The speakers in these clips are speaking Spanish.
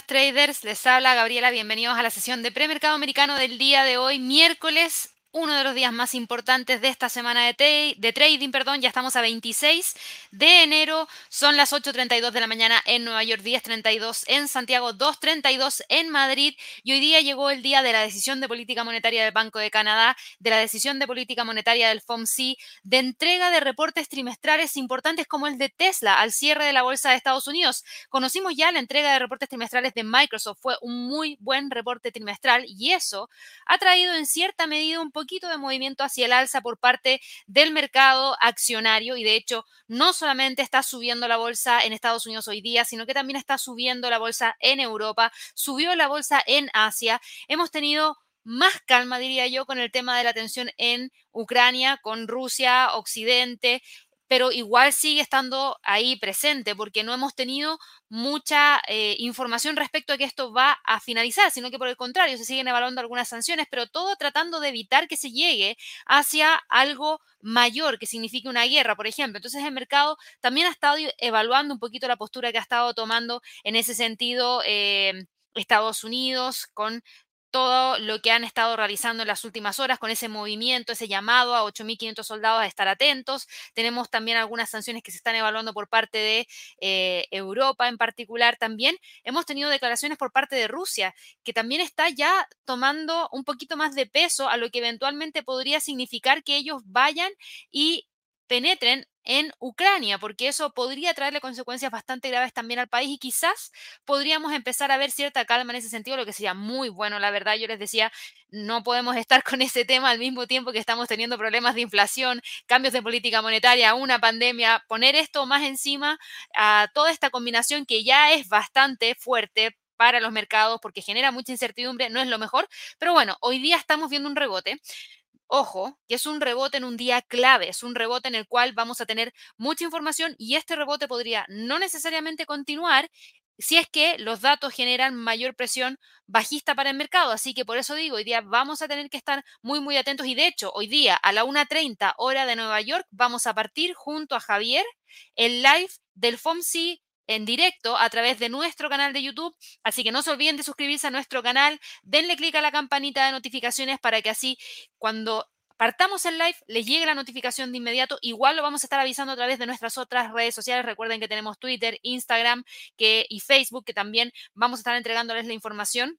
traders. Les habla Gabriela. Bienvenidos a la sesión de premercado americano del día de hoy, miércoles uno de los días más importantes de esta semana de, de, trading, perdón, ya estamos a 26 de enero, son las 8.32 de la mañana en Nueva York, 10.32 en Santiago, 2.32 en Madrid y hoy día llegó el día de la decisión de política monetaria del Banco de Canadá, de la decisión de política monetaria del FOMC, de entrega de reportes trimestrales importantes como el de Tesla al cierre de la bolsa de Estados Unidos. Conocimos ya la entrega de reportes trimestrales de Microsoft, fue un muy buen reporte trimestral y eso ha traído en cierta medida un poco poquito de movimiento hacia el alza por parte del mercado accionario y de hecho no solamente está subiendo la bolsa en Estados Unidos hoy día, sino que también está subiendo la bolsa en Europa, subió la bolsa en Asia. Hemos tenido más calma, diría yo, con el tema de la tensión en Ucrania, con Rusia, Occidente, pero igual sigue estando ahí presente porque no hemos tenido mucha eh, información respecto a que esto va a finalizar, sino que por el contrario se siguen evaluando algunas sanciones, pero todo tratando de evitar que se llegue hacia algo mayor que signifique una guerra, por ejemplo. Entonces el mercado también ha estado evaluando un poquito la postura que ha estado tomando en ese sentido. Eh, Estados Unidos con todo lo que han estado realizando en las últimas horas con ese movimiento, ese llamado a 8.500 soldados a estar atentos. Tenemos también algunas sanciones que se están evaluando por parte de eh, Europa en particular también. Hemos tenido declaraciones por parte de Rusia, que también está ya tomando un poquito más de peso a lo que eventualmente podría significar que ellos vayan y penetren en Ucrania, porque eso podría traerle consecuencias bastante graves también al país y quizás podríamos empezar a ver cierta calma en ese sentido, lo que sería muy bueno, la verdad. Yo les decía, no podemos estar con ese tema al mismo tiempo que estamos teniendo problemas de inflación, cambios de política monetaria, una pandemia, poner esto más encima a toda esta combinación que ya es bastante fuerte para los mercados porque genera mucha incertidumbre, no es lo mejor, pero bueno, hoy día estamos viendo un rebote. Ojo, que es un rebote en un día clave, es un rebote en el cual vamos a tener mucha información y este rebote podría no necesariamente continuar si es que los datos generan mayor presión bajista para el mercado. Así que por eso digo, hoy día vamos a tener que estar muy, muy atentos. Y de hecho, hoy día a la 1.30 hora de Nueva York vamos a partir junto a Javier el live del FOMC en directo a través de nuestro canal de YouTube. Así que no se olviden de suscribirse a nuestro canal, denle clic a la campanita de notificaciones para que así cuando partamos el live les llegue la notificación de inmediato. Igual lo vamos a estar avisando a través de nuestras otras redes sociales. Recuerden que tenemos Twitter, Instagram que, y Facebook, que también vamos a estar entregándoles la información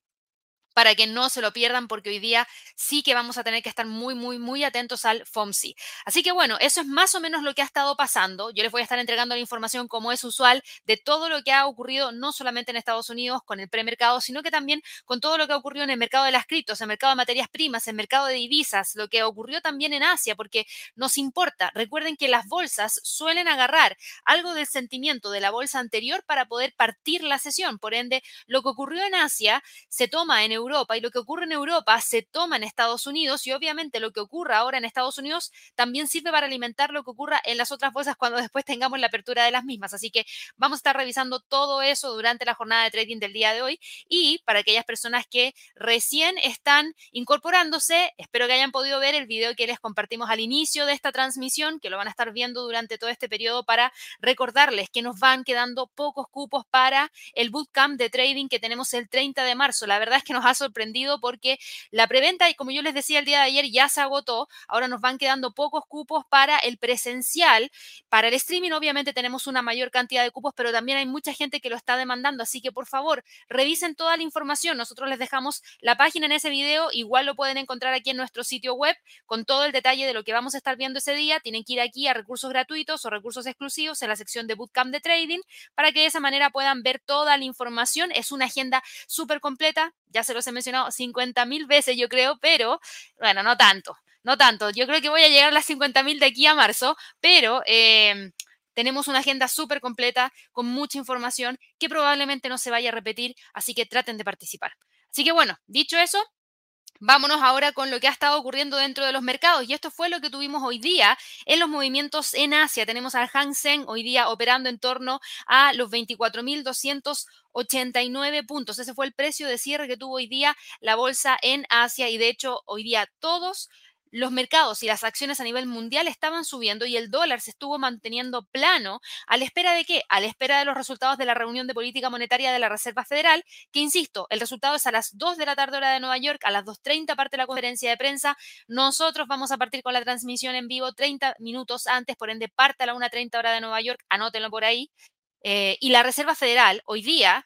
para que no se lo pierdan, porque hoy día sí que vamos a tener que estar muy, muy, muy atentos al FOMC. Así que bueno, eso es más o menos lo que ha estado pasando. Yo les voy a estar entregando la información como es usual de todo lo que ha ocurrido, no solamente en Estados Unidos con el premercado, sino que también con todo lo que ha ocurrido en el mercado de las criptos, el mercado de materias primas, en el mercado de divisas, lo que ocurrió también en Asia, porque nos importa. Recuerden que las bolsas suelen agarrar algo del sentimiento de la bolsa anterior para poder partir la sesión. Por ende, lo que ocurrió en Asia se toma en Europa y lo que ocurre en Europa se toma en Estados Unidos y obviamente lo que ocurra ahora en Estados Unidos también sirve para alimentar lo que ocurra en las otras bolsas cuando después tengamos la apertura de las mismas. Así que vamos a estar revisando todo eso durante la jornada de trading del día de hoy y para aquellas personas que recién están incorporándose, espero que hayan podido ver el video que les compartimos al inicio de esta transmisión, que lo van a estar viendo durante todo este periodo para recordarles que nos van quedando pocos cupos para el bootcamp de trading que tenemos el 30 de marzo. La verdad es que nos ha sorprendido porque la preventa, y como yo les decía el día de ayer, ya se agotó. Ahora nos van quedando pocos cupos para el presencial. Para el streaming, obviamente, tenemos una mayor cantidad de cupos, pero también hay mucha gente que lo está demandando. Así que, por favor, revisen toda la información. Nosotros les dejamos la página en ese video. Igual lo pueden encontrar aquí en nuestro sitio web con todo el detalle de lo que vamos a estar viendo ese día. Tienen que ir aquí a recursos gratuitos o recursos exclusivos en la sección de Bootcamp de Trading para que de esa manera puedan ver toda la información. Es una agenda súper completa. Ya se los he mencionado 50 mil veces, yo creo, pero bueno, no tanto, no tanto. Yo creo que voy a llegar a las 50 mil de aquí a marzo, pero em, tenemos una agenda súper completa con mucha información que probablemente no se vaya a repetir, así que traten de participar. Así que bueno, dicho eso, Vámonos ahora con lo que ha estado ocurriendo dentro de los mercados y esto fue lo que tuvimos hoy día en los movimientos en Asia. Tenemos al Hang Seng hoy día operando en torno a los 24.289 puntos. Ese fue el precio de cierre que tuvo hoy día la bolsa en Asia y de hecho hoy día todos los mercados y las acciones a nivel mundial estaban subiendo y el dólar se estuvo manteniendo plano a la espera de qué? A la espera de los resultados de la reunión de política monetaria de la Reserva Federal, que insisto, el resultado es a las 2 de la tarde hora de Nueva York, a las 2.30 parte la conferencia de prensa. Nosotros vamos a partir con la transmisión en vivo 30 minutos antes, por ende parte a la 1.30 hora de Nueva York, anótenlo por ahí. Eh, y la Reserva Federal hoy día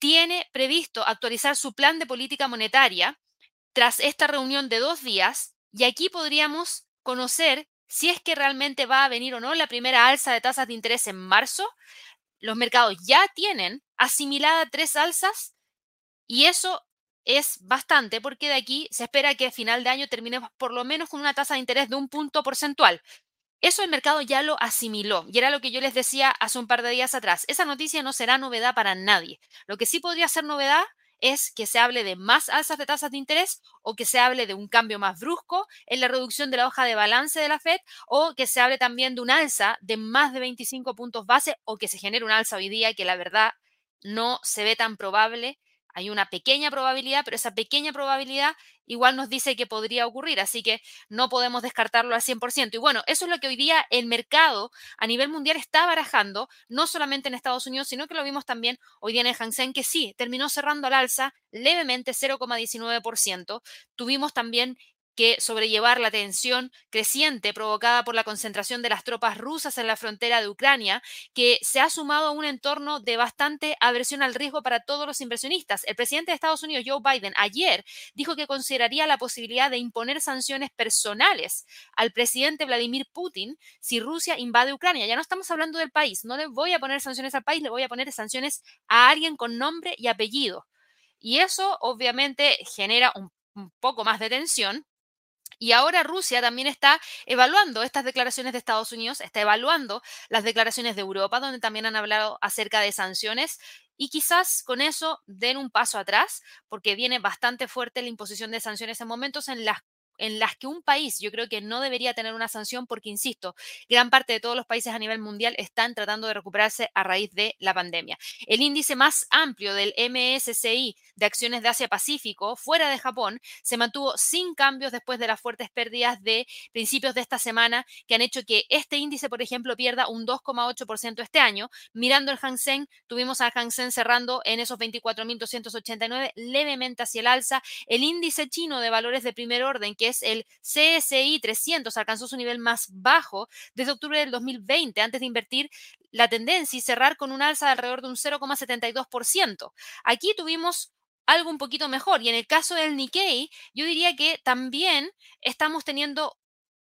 tiene previsto actualizar su plan de política monetaria tras esta reunión de dos días y aquí podríamos conocer si es que realmente va a venir o no la primera alza de tasas de interés en marzo. Los mercados ya tienen asimilada tres alzas y eso es bastante porque de aquí se espera que a final de año terminemos por lo menos con una tasa de interés de un punto porcentual. Eso el mercado ya lo asimiló y era lo que yo les decía hace un par de días atrás. Esa noticia no será novedad para nadie. Lo que sí podría ser novedad es que se hable de más alzas de tasas de interés o que se hable de un cambio más brusco en la reducción de la hoja de balance de la Fed o que se hable también de un alza de más de 25 puntos base o que se genere un alza hoy día que la verdad no se ve tan probable hay una pequeña probabilidad, pero esa pequeña probabilidad igual nos dice que podría ocurrir, así que no podemos descartarlo al 100%. Y bueno, eso es lo que hoy día el mercado a nivel mundial está barajando, no solamente en Estados Unidos, sino que lo vimos también hoy día en el Hang Seng, que sí, terminó cerrando al alza levemente 0,19%. Tuvimos también que sobrellevar la tensión creciente provocada por la concentración de las tropas rusas en la frontera de Ucrania, que se ha sumado a un entorno de bastante aversión al riesgo para todos los inversionistas. El presidente de Estados Unidos, Joe Biden, ayer dijo que consideraría la posibilidad de imponer sanciones personales al presidente Vladimir Putin si Rusia invade Ucrania. Ya no estamos hablando del país, no le voy a poner sanciones al país, le voy a poner sanciones a alguien con nombre y apellido. Y eso obviamente genera un, un poco más de tensión, y ahora Rusia también está evaluando estas declaraciones de Estados Unidos, está evaluando las declaraciones de Europa, donde también han hablado acerca de sanciones. Y quizás con eso den un paso atrás, porque viene bastante fuerte la imposición de sanciones en momentos en las en las que un país yo creo que no debería tener una sanción porque, insisto, gran parte de todos los países a nivel mundial están tratando de recuperarse a raíz de la pandemia. El índice más amplio del MSCI de acciones de Asia-Pacífico, fuera de Japón, se mantuvo sin cambios después de las fuertes pérdidas de principios de esta semana que han hecho que este índice, por ejemplo, pierda un 2,8% este año. Mirando el Hang Seng, tuvimos al Hang Seng cerrando en esos 24.289 levemente hacia el alza. El índice chino de valores de primer orden, que el CSI 300, alcanzó su nivel más bajo desde octubre del 2020, antes de invertir la tendencia y cerrar con un alza de alrededor de un 0,72%. Aquí tuvimos algo un poquito mejor. Y en el caso del Nikkei, yo diría que también estamos teniendo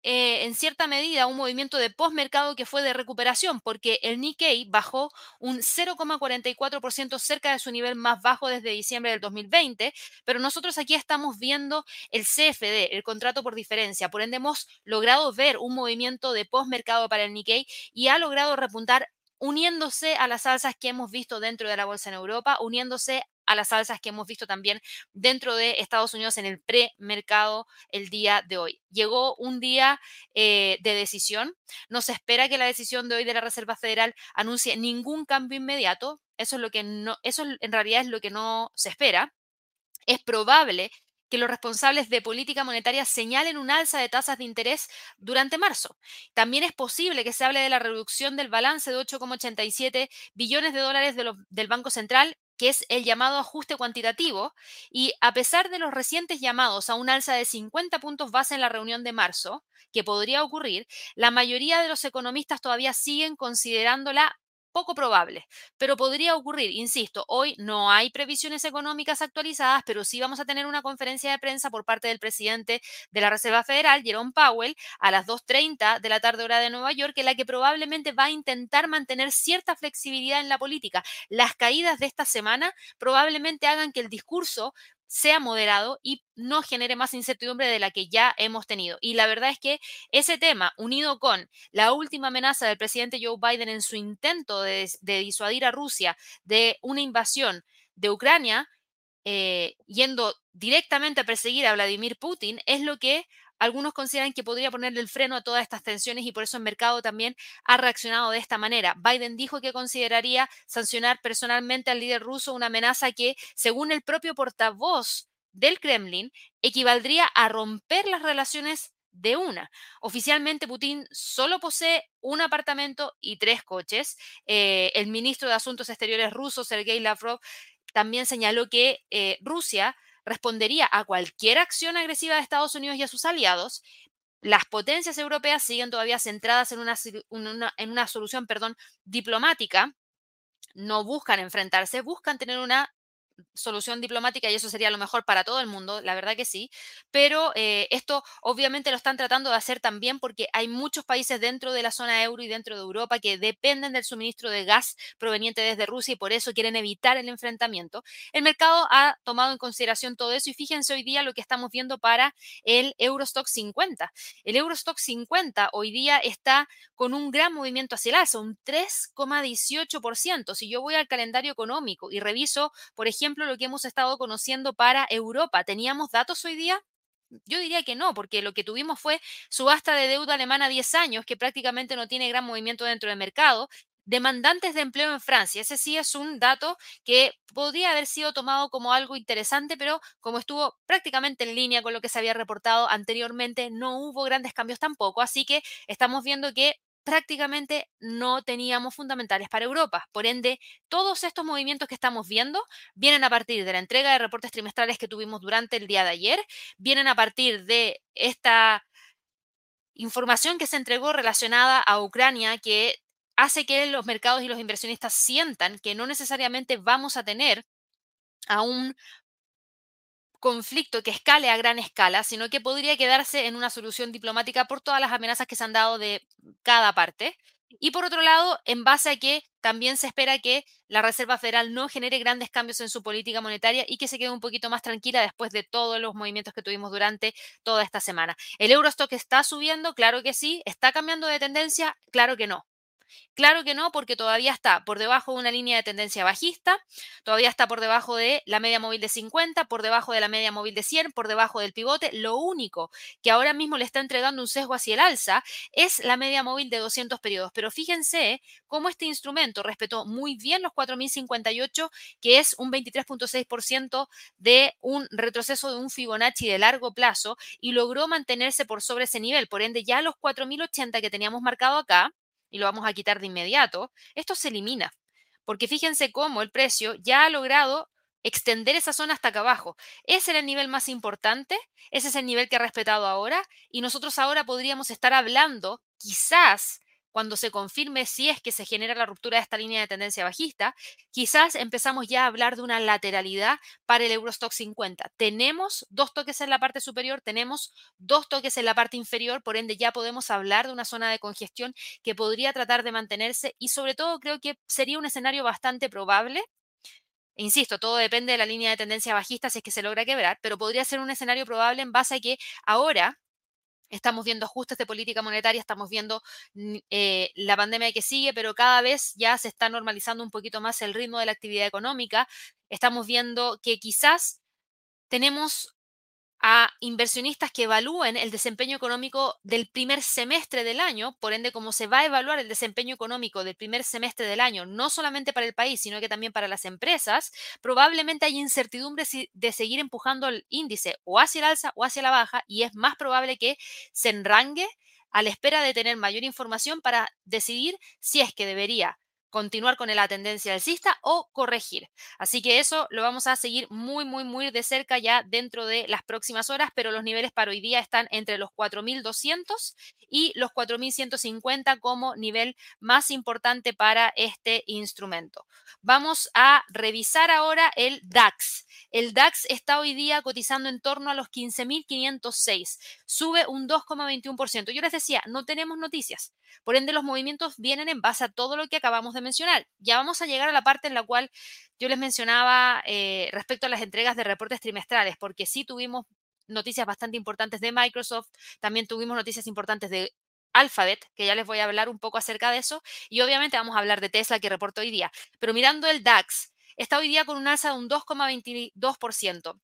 eh, en cierta medida un movimiento de postmercado que fue de recuperación, porque el Nikkei bajó un 0,44% cerca de su nivel más bajo desde diciembre del 2020, pero nosotros aquí estamos viendo el CFD, el contrato por diferencia, por ende hemos logrado ver un movimiento de postmercado para el Nikkei y ha logrado repuntar uniéndose a las alzas que hemos visto dentro de la bolsa en Europa, uniéndose a las alzas que hemos visto también dentro de Estados Unidos en el premercado el día de hoy. Llegó un día eh, de decisión. No se espera que la decisión de hoy de la Reserva Federal anuncie ningún cambio inmediato. Eso es lo que no, eso en realidad es lo que no se espera. Es probable que los responsables de política monetaria señalen un alza de tasas de interés durante marzo. También es posible que se hable de la reducción del balance de 8,87 billones de dólares del Banco Central que es el llamado ajuste cuantitativo, y a pesar de los recientes llamados a un alza de 50 puntos base en la reunión de marzo, que podría ocurrir, la mayoría de los economistas todavía siguen considerándola poco probable, pero podría ocurrir, insisto, hoy no hay previsiones económicas actualizadas, pero sí vamos a tener una conferencia de prensa por parte del presidente de la Reserva Federal, Jerome Powell, a las 2.30 de la tarde hora de Nueva York, en la que probablemente va a intentar mantener cierta flexibilidad en la política. Las caídas de esta semana probablemente hagan que el discurso sea moderado y no genere más incertidumbre de la que ya hemos tenido. Y la verdad es que ese tema, unido con la última amenaza del presidente Joe Biden en su intento de, disuadir a Rusia de una invasión de Ucrania, eh, yendo directamente a perseguir a Vladimir Putin, es lo que algunos consideran que podría ponerle el freno a todas estas tensiones y por eso el mercado también ha reaccionado de esta manera. Biden dijo que consideraría sancionar personalmente al líder ruso una amenaza que, según el propio portavoz del Kremlin, equivaldría a romper las relaciones de una. Oficialmente Putin solo posee un apartamento y tres coches. Eh, el ministro de Asuntos Exteriores ruso, Sergei Lavrov, también señaló que eh, Rusia respondería a cualquier acción agresiva de Estados Unidos y a sus aliados. Las potencias europeas siguen todavía centradas en una, en una solución perdón, diplomática, no buscan enfrentarse, buscan tener una solución diplomática y eso sería lo mejor para todo el mundo, la verdad que sí, pero eh, esto obviamente lo están tratando de hacer también porque hay muchos países dentro de la zona euro y dentro de Europa que dependen del suministro de gas proveniente desde Rusia y por eso quieren evitar el enfrentamiento. El mercado ha tomado en consideración todo eso y fíjense hoy día lo que estamos viendo para el Eurostock 50. El Eurostock 50 hoy día está con un gran movimiento hacia el alza, un 3,18%. Si yo voy al calendario económico y reviso, por ejemplo, lo que hemos estado conociendo para Europa. ¿Teníamos datos hoy día? Yo diría que no, porque lo que tuvimos fue subasta de deuda alemana a 10 años, que prácticamente no tiene gran movimiento dentro del mercado. Demandantes de empleo en Francia, ese sí es un dato que podría haber sido tomado como algo interesante, pero como estuvo prácticamente en línea con lo que se había reportado anteriormente, no hubo grandes cambios tampoco. Así que estamos viendo que prácticamente no teníamos fundamentales para Europa. Por ende, todos estos movimientos que estamos viendo vienen a partir de la entrega de reportes trimestrales que tuvimos durante el día de ayer, vienen a partir de esta información que se entregó relacionada a Ucrania que hace que los mercados y los inversionistas sientan que no necesariamente vamos a tener a un conflicto que escale a gran escala, sino que podría quedarse en una solución diplomática por todas las amenazas que se han dado de cada parte. Y por otro lado, en base a que también se espera que la Reserva Federal no genere grandes cambios en su política monetaria y que se quede un poquito más tranquila después de todos los movimientos que tuvimos durante toda esta semana. ¿El Eurostock está subiendo? Claro que sí. ¿Está cambiando de tendencia? Claro que no. Claro que no, porque todavía está por debajo de una línea de tendencia bajista, todavía está por debajo de la media móvil de 50, por debajo de la media móvil de 100, por debajo del pivote. Lo único que ahora mismo le está entregando un sesgo hacia el alza es la media móvil de 200 periodos. Pero fíjense cómo este instrumento respetó muy bien los 4.058, que es un 23.6% de un retroceso de un Fibonacci de largo plazo y logró mantenerse por sobre ese nivel. Por ende, ya los 4.080 que teníamos marcado acá, y lo vamos a quitar de inmediato, esto se elimina. Porque fíjense cómo el precio ya ha logrado extender esa zona hasta acá abajo. Ese era el nivel más importante, ese es el nivel que ha respetado ahora y nosotros ahora podríamos estar hablando quizás cuando se confirme si es que se genera la ruptura de esta línea de tendencia bajista, quizás empezamos ya a hablar de una lateralidad para el Eurostock 50. Tenemos dos toques en la parte superior, tenemos dos toques en la parte inferior, por ende ya podemos hablar de una zona de congestión que podría tratar de mantenerse y sobre todo creo que sería un escenario bastante probable Insisto, todo depende de la línea de tendencia bajista si es que se logra quebrar, pero podría ser un escenario probable en base a que ahora Estamos viendo ajustes de política monetaria, estamos viendo eh, la pandemia que sigue, pero cada vez ya se está normalizando un poquito más el ritmo de la actividad económica. Estamos viendo que quizás tenemos a inversionistas que evalúen el desempeño económico del primer semestre del año, por ende, como se va a evaluar el desempeño económico del primer semestre del año, no solamente para el país, sino que también para las empresas, probablemente hay incertidumbre de seguir empujando el índice o hacia el alza o hacia la baja, y es más probable que se enrangue a la espera de tener mayor información para decidir si es que debería continuar con la tendencia alcista o corregir. Así que eso lo vamos a seguir muy, muy, muy de cerca ya dentro de las próximas horas, pero los niveles para hoy día están entre los 4.200 y los 4.150 como nivel más importante para este instrumento. Vamos a revisar ahora el DAX. El DAX está hoy día cotizando en torno a los 15.506. Sube un 2,21%. Yo les decía, no tenemos noticias. Por ende, los movimientos vienen en base a todo lo que acabamos de mencionar. Ya vamos a llegar a la parte en la cual yo les mencionaba eh, respecto a las entregas de reportes trimestrales, porque sí tuvimos noticias bastante importantes de Microsoft, también tuvimos noticias importantes de Alphabet, que ya les voy a hablar un poco acerca de eso, y obviamente vamos a hablar de Tesla que reportó hoy día. Pero mirando el DAX, está hoy día con un alza de un 2,22%.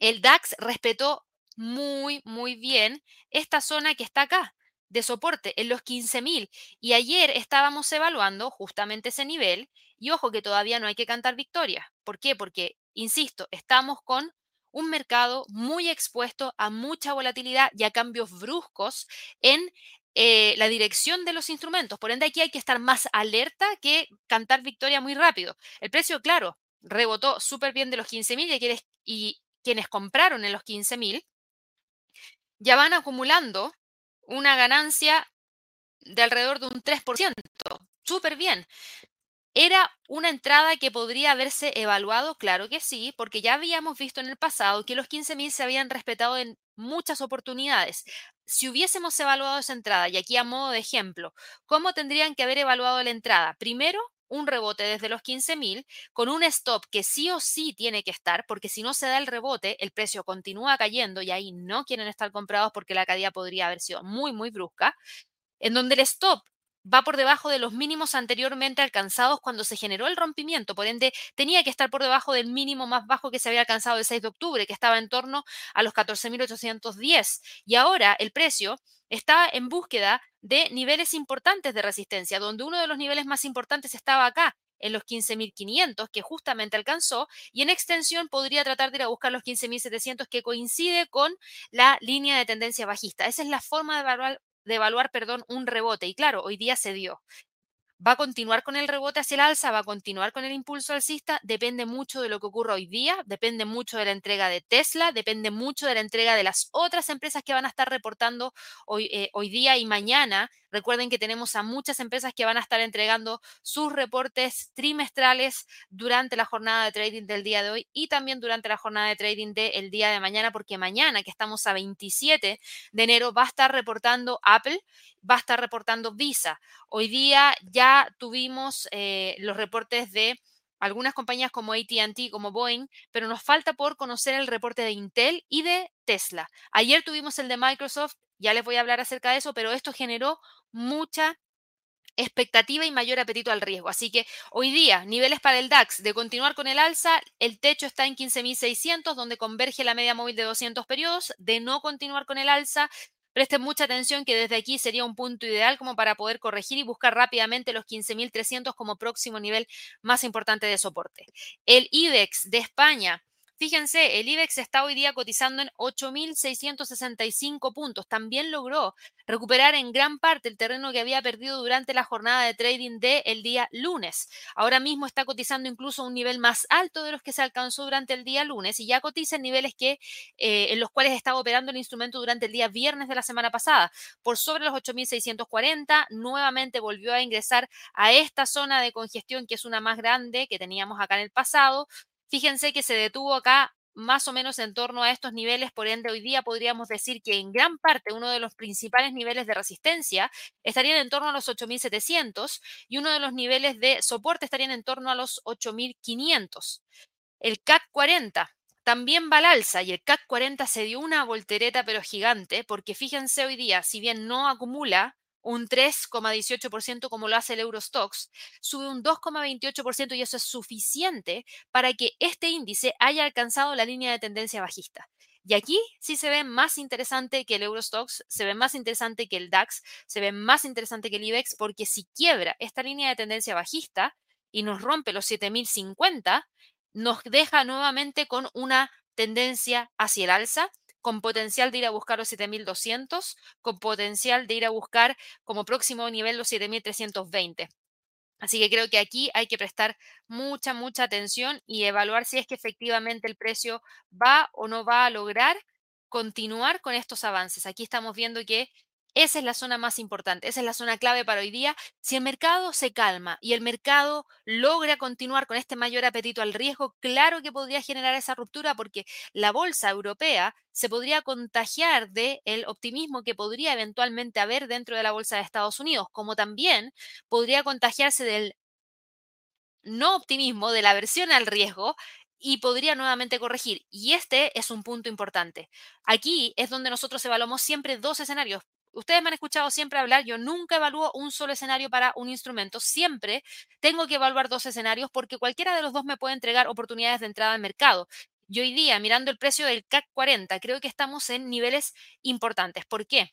El DAX respetó muy, muy bien esta zona que está acá de soporte en los 15.000 y ayer estábamos evaluando justamente ese nivel y ojo que todavía no hay que cantar victoria. ¿Por qué? Porque, insisto, estamos con un mercado muy expuesto a mucha volatilidad y a cambios bruscos en eh, la dirección de los instrumentos. Por ende, aquí hay que estar más alerta que cantar victoria muy rápido. El precio, claro, rebotó súper bien de los 15.000 y, y quienes compraron en los 15.000 ya van acumulando una ganancia de alrededor de un 3%. Súper bien. ¿Era una entrada que podría haberse evaluado? Claro que sí, porque ya habíamos visto en el pasado que los 15.000 se habían respetado en muchas oportunidades. Si hubiésemos evaluado esa entrada, y aquí a modo de ejemplo, ¿cómo tendrían que haber evaluado la entrada? Primero, un rebote desde los 15.000 con un stop que sí o sí tiene que estar, porque si no se da el rebote, el precio continúa cayendo y ahí no quieren estar comprados porque la caída podría haber sido muy, muy brusca, en donde el stop va por debajo de los mínimos anteriormente alcanzados cuando se generó el rompimiento. Por ende, tenía que estar por debajo del mínimo más bajo que se había alcanzado el 6 de octubre, que estaba en torno a los 14.810. Y ahora el precio está en búsqueda de niveles importantes de resistencia, donde uno de los niveles más importantes estaba acá, en los 15.500, que justamente alcanzó, y en extensión podría tratar de ir a buscar los 15.700, que coincide con la línea de tendencia bajista. Esa es la forma de evaluar, de evaluar, perdón, un rebote. Y claro, hoy día se dio. ¿Va a continuar con el rebote hacia el alza? ¿Va a continuar con el impulso alcista? Depende mucho de lo que ocurra hoy día, depende mucho de la entrega de Tesla, depende mucho de la entrega de las otras empresas que van a estar reportando hoy, eh, hoy día y mañana Recuerden que tenemos a muchas empresas que van a estar entregando sus reportes trimestrales durante la jornada de trading del día de hoy y también durante la jornada de trading del día de mañana, porque mañana, que estamos a 27 de enero, va a estar reportando Apple, va a estar reportando Visa. Hoy día ya tuvimos eh, los reportes de algunas compañías como ATT, como Boeing, pero nos falta por conocer el reporte de Intel y de Tesla. Ayer tuvimos el de Microsoft ya les voy a hablar acerca de eso, pero esto generó mucha expectativa y mayor apetito al riesgo. Así que hoy día, niveles para el DAX de continuar con el alza, el techo está en 15.600, donde converge la media móvil de 200 periodos, de no continuar con el alza. Presten mucha atención que desde aquí sería un punto ideal como para poder corregir y buscar rápidamente los 15.300 como próximo nivel más importante de soporte. El IBEX de España Fíjense, el IBEX está hoy día cotizando en 8.665 puntos. También logró recuperar en gran parte el terreno que había perdido durante la jornada de trading del día lunes. Ahora mismo está cotizando incluso un nivel más alto de los que se alcanzó durante el día lunes y ya cotiza en niveles que, eh, en los cuales estaba operando el instrumento durante el día viernes de la semana pasada. Por sobre los 8.640, nuevamente volvió a ingresar a esta zona de congestión que es una más grande que teníamos acá en el pasado Fíjense que se detuvo acá más o menos en torno a estos niveles, por ende hoy día podríamos decir que en gran parte uno de los principales niveles de resistencia estarían en torno a los 8.700 y uno de los niveles de soporte estarían en torno a los 8.500. El CAC 40 también va al alza y el CAC 40 se dio una voltereta pero gigante porque fíjense hoy día, si bien no acumula un 3,18% como lo hace el Eurostox, sube un 2,28% y eso es suficiente para que este índice haya alcanzado la línea de tendencia bajista. Y aquí sí se ve más interesante que el Eurostox, se ve más interesante que el DAX, se ve más interesante que el IBEX, porque si quiebra esta línea de tendencia bajista y nos rompe los 7050, nos deja nuevamente con una tendencia hacia el alza con potencial de ir a buscar los 7200, con potencial de ir a buscar como próximo nivel los 7320. Así que creo que aquí hay que prestar mucha, mucha atención y evaluar si es que efectivamente el precio va o no va a lograr continuar con estos avances. Aquí estamos viendo que esa es la zona más importante, esa es la zona clave para hoy día. Si el mercado se calma y el mercado logra continuar con este mayor apetito al riesgo, claro que podría generar esa ruptura porque la bolsa europea se podría contagiar del el optimismo que podría eventualmente haber dentro de la bolsa de Estados Unidos, como también podría contagiarse del no optimismo, de la aversión al riesgo y podría nuevamente corregir. Y este es un punto importante. Aquí es donde nosotros evaluamos siempre dos escenarios ustedes me han escuchado siempre hablar, yo nunca evalúo un solo escenario para un instrumento, siempre tengo que evaluar dos escenarios porque cualquiera de los dos me puede entregar oportunidades de entrada al mercado. Y hoy día, mirando el precio del CAC 40, creo que estamos en niveles importantes. ¿Por qué?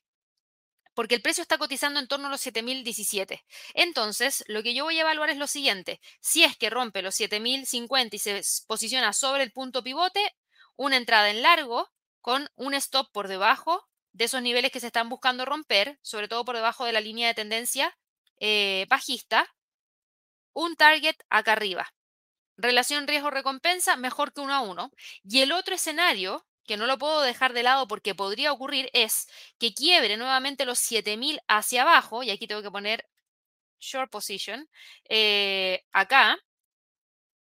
porque el precio está cotizando en torno a los 7.017. Entonces, lo que yo voy a evaluar es lo siguiente. Si es que rompe los 7.050 y se posiciona sobre el punto pivote, una entrada en largo con un stop por debajo de esos niveles que se están buscando romper, sobre todo por debajo de la línea de tendencia eh, bajista, un target acá arriba. Relación riesgo-recompensa mejor que uno a uno. Y el otro escenario, que no lo puedo dejar de lado porque podría ocurrir, es que quiebre nuevamente los 7000 hacia abajo, y aquí tengo que poner short position, eh, acá,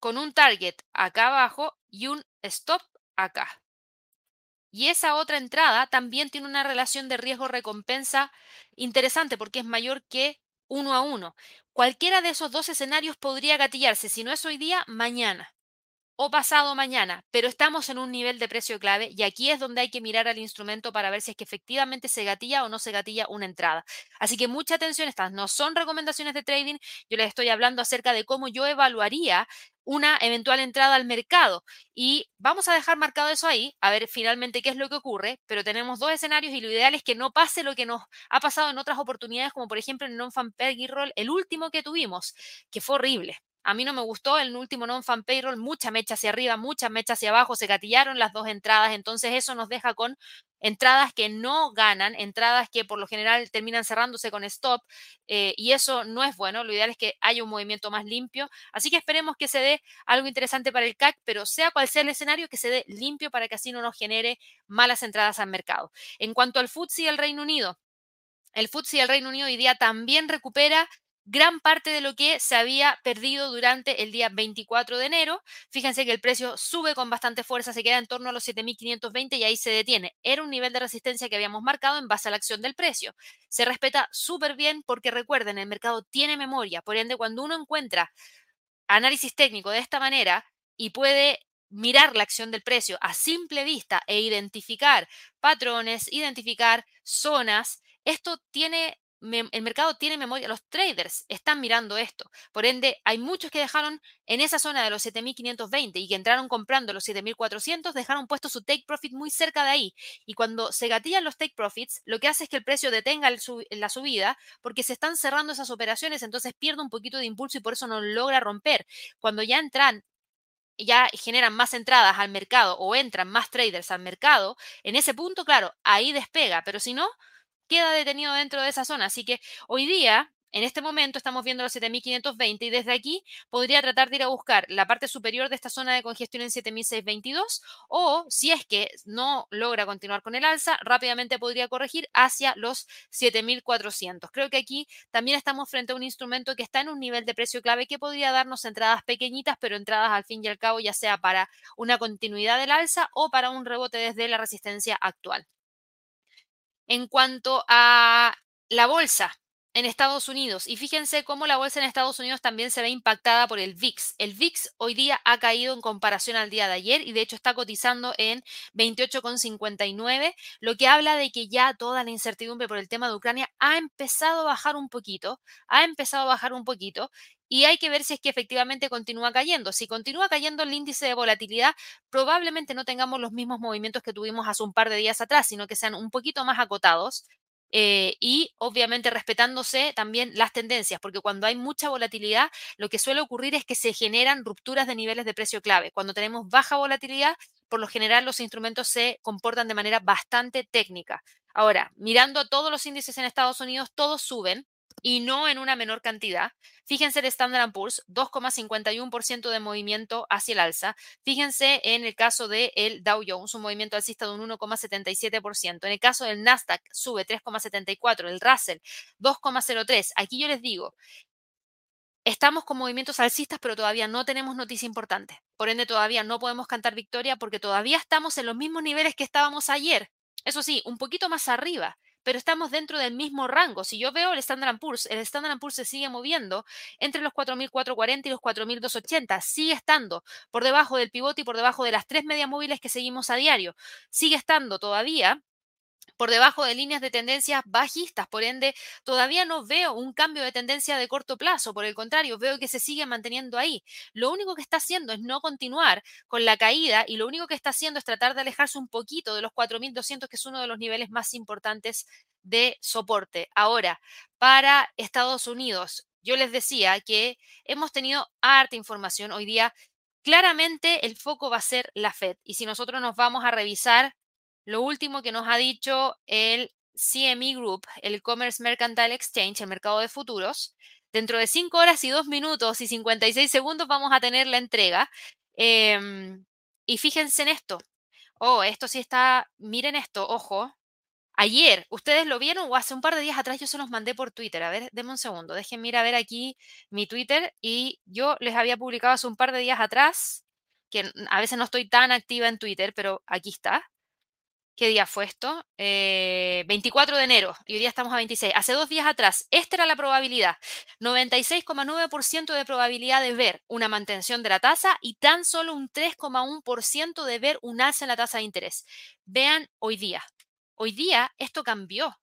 con un target acá abajo y un stop acá. Y esa otra entrada también tiene una relación de riesgo-recompensa interesante porque es mayor que uno a uno. Cualquiera de esos dos escenarios podría gatillarse, si no es hoy día, mañana o pasado mañana, pero estamos en un nivel de precio clave y aquí es donde hay que mirar al instrumento para ver si es que efectivamente se gatilla o no se gatilla una entrada. Así que mucha atención, estas no son recomendaciones de trading, yo les estoy hablando acerca de cómo yo evaluaría una eventual entrada al mercado. Y vamos a dejar marcado eso ahí, a ver finalmente qué es lo que ocurre, pero tenemos dos escenarios y lo ideal es que no pase lo que nos ha pasado en otras oportunidades, como por ejemplo en Non-Fan Payroll, el último que tuvimos, que fue horrible. A mí no me gustó el último non-fan payroll, mucha mecha hacia arriba, mucha mecha hacia abajo, se gatillaron las dos entradas, entonces eso nos deja con entradas que no ganan, entradas que por lo general terminan cerrándose con stop eh, y eso no es bueno, lo ideal es que haya un movimiento más limpio, así que esperemos que se dé algo interesante para el CAC, pero sea cual sea el escenario, que se dé limpio para que así no nos genere malas entradas al mercado. En cuanto al FTSE y el Reino Unido, el FTSE del Reino Unido hoy día también recupera gran parte de lo que se había perdido durante el día 24 de enero. Fíjense que el precio sube con bastante fuerza, se queda en torno a los 7.520 y ahí se detiene. Era un nivel de resistencia que habíamos marcado en base a la acción del precio. Se respeta súper bien porque recuerden, el mercado tiene memoria, por ende cuando uno encuentra análisis técnico de esta manera y puede mirar la acción del precio a simple vista e identificar patrones, identificar zonas, esto tiene el mercado tiene memoria, los traders están mirando esto. Por ende, hay muchos que dejaron en esa zona de los 7.520 y que entraron comprando los 7.400, dejaron puesto su take profit muy cerca de ahí. Y cuando se gatillan los take profits, lo que hace es que el precio detenga la subida porque se están cerrando esas operaciones, entonces pierde un poquito de impulso y por eso no logra romper. Cuando ya entran ya generan más entradas al mercado o entran más traders al mercado, en ese punto, claro, ahí despega, pero si no, queda detenido dentro de esa zona. Así que hoy día, en este momento, estamos viendo los 7520 y desde aquí podría tratar de ir a buscar la parte superior de esta zona de congestión en 7622 o si es que no logra continuar con el alza, rápidamente podría corregir hacia los 7400. Creo que aquí también estamos frente a un instrumento que está en un nivel de precio clave que podría darnos entradas pequeñitas, pero entradas al fin y al cabo ya sea para una continuidad del alza o para un rebote desde la resistencia actual. En cuanto a la bolsa en Estados Unidos, y fíjense cómo la bolsa en Estados Unidos también se ve impactada por el VIX. El VIX hoy día ha caído en comparación al día de ayer y de hecho está cotizando en 28,59, lo que habla de que ya toda la incertidumbre por el tema de Ucrania ha empezado a bajar un poquito, ha empezado a bajar un poquito y hay que ver si es que efectivamente continúa cayendo. Si continúa cayendo el índice de volatilidad, probablemente no tengamos los mismos movimientos que tuvimos hace un par de días atrás, sino que sean un poquito más acotados. Eh, y obviamente respetándose también las tendencias, porque cuando hay mucha volatilidad, lo que suele ocurrir es que se generan rupturas de niveles de precio clave. Cuando tenemos baja volatilidad, por lo general los instrumentos se comportan de manera bastante técnica. Ahora, mirando todos los índices en Estados Unidos, todos suben, y no en una menor cantidad. Fíjense el Standard Poor's, 2,51% de movimiento hacia el alza. Fíjense en el caso del el Dow Jones, un movimiento alcista de un 1,77%. En el caso del Nasdaq, sube 3,74%. El Russell, 2,03%. Aquí yo les digo, estamos con movimientos alcistas, pero todavía no tenemos noticia importante. Por ende, todavía no podemos cantar victoria porque todavía estamos en los mismos niveles que estábamos ayer. Eso sí, un poquito más arriba pero estamos dentro del mismo rango. Si yo veo el Standard Poor's, el Standard Poor's se sigue moviendo entre los 4.440 y los 4.280, sigue estando por debajo del pivote y por debajo de las tres medias móviles que seguimos a diario. Sigue estando todavía por debajo de líneas de tendencias bajistas. Por ende, todavía no veo un cambio de tendencia de corto plazo. Por el contrario, veo que se sigue manteniendo ahí. Lo único que está haciendo es no continuar con la caída y lo único que está haciendo es tratar de alejarse un poquito de los 4.200, que es uno de los niveles más importantes de soporte. Ahora, para Estados Unidos, yo les decía que hemos tenido harta información hoy día claramente el foco va a ser la Fed. Y si nosotros nos vamos a revisar lo último que nos ha dicho el CME Group, el Commerce Mercantile Exchange, el mercado de futuros, dentro de 5 horas y 2 minutos y 56 segundos vamos a tener la entrega. Em, y fíjense en esto. Oh, esto sí está, miren esto, ojo. Ayer, ¿ustedes lo vieron o hace un par de días atrás yo se los mandé por Twitter? A ver, denme un segundo, déjenme ir a ver aquí mi Twitter y yo les había publicado hace un par de días atrás, que a veces no estoy tan activa en Twitter, pero aquí está. ¿Qué día fue esto? 24 eh, de enero y hoy día estamos a 26. Hace dos días atrás, esta era la probabilidad. 96,9% de probabilidad de ver una mantención de la tasa y tan solo un 3,1% de ver un alza en la tasa de interés. Vean hoy día. Hoy día esto cambió.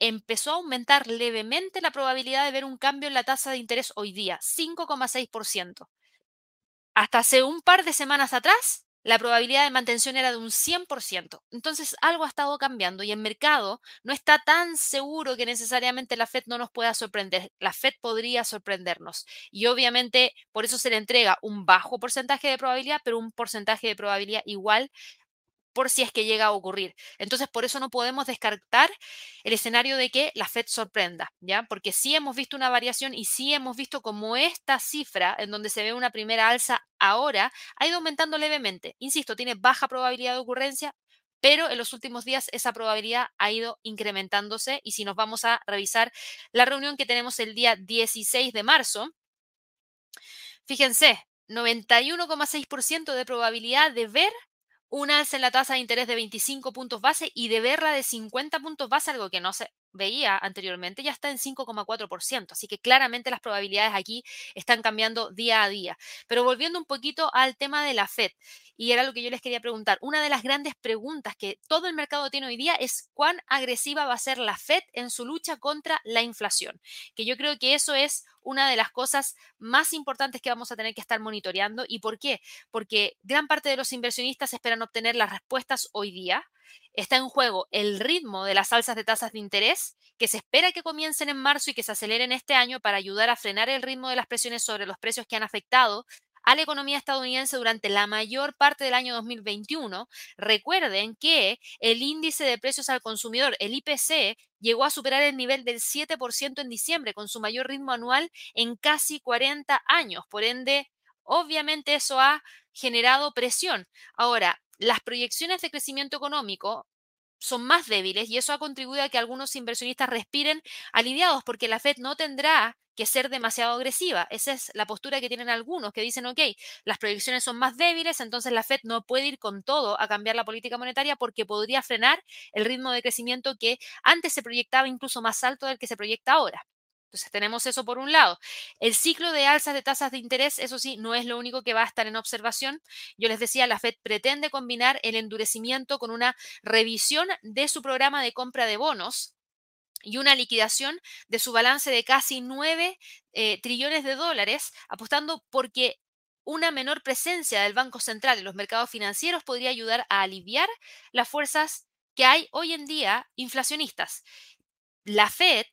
Empezó a aumentar levemente la probabilidad de ver un cambio en la tasa de interés hoy día, 5,6%. Hasta hace un par de semanas atrás, la probabilidad de mantención era de un 100%. Entonces algo ha estado cambiando y el mercado no está tan seguro que necesariamente la Fed no nos pueda sorprender. La Fed podría sorprendernos y obviamente por eso se le entrega un bajo porcentaje de probabilidad, pero un porcentaje de probabilidad igual por si es que llega a ocurrir. Entonces, por eso no podemos descartar el escenario de que la Fed sorprenda, ¿ya? Porque sí hemos visto una variación y sí hemos visto como esta cifra, en donde se ve una primera alza ahora, ha ido aumentando levemente. Insisto, tiene baja probabilidad de ocurrencia, pero en los últimos días esa probabilidad ha ido incrementándose y si nos vamos a revisar la reunión que tenemos el día 16 de marzo, fíjense, 91,6% de probabilidad de ver un alza en la tasa de interés de 25 puntos base y de verla de 50 puntos base, algo que no se veía anteriormente, ya está en 5,4%. Así que claramente las probabilidades aquí están cambiando día a día. Pero volviendo un poquito al tema de la Fed, y era lo que yo les quería preguntar, una de las grandes preguntas que todo el mercado tiene hoy día es cuán agresiva va a ser la Fed en su lucha contra la inflación, que yo creo que eso es una de las cosas más importantes que vamos a tener que estar monitoreando. ¿Y por qué? Porque gran parte de los inversionistas esperan obtener las respuestas hoy día. Está en juego el ritmo de las alzas de tasas de interés, que se espera que comiencen en marzo y que se aceleren este año para ayudar a frenar el ritmo de las presiones sobre los precios que han afectado a la economía estadounidense durante la mayor parte del año 2021. Recuerden que el índice de precios al consumidor, el IPC, llegó a superar el nivel del 7% en diciembre, con su mayor ritmo anual en casi 40 años. Por ende, obviamente eso ha generado presión. Ahora, las proyecciones de crecimiento económico son más débiles y eso ha contribuido a que algunos inversionistas respiren aliviados porque la Fed no tendrá que ser demasiado agresiva. Esa es la postura que tienen algunos que dicen, ok, las proyecciones son más débiles, entonces la Fed no puede ir con todo a cambiar la política monetaria porque podría frenar el ritmo de crecimiento que antes se proyectaba incluso más alto del que se proyecta ahora. Entonces tenemos eso por un lado. El ciclo de alzas de tasas de interés, eso sí, no es lo único que va a estar en observación. Yo les decía, la Fed pretende combinar el endurecimiento con una revisión de su programa de compra de bonos y una liquidación de su balance de casi 9 eh, trillones de dólares, apostando porque una menor presencia del Banco Central en los mercados financieros podría ayudar a aliviar las fuerzas que hay hoy en día inflacionistas. La Fed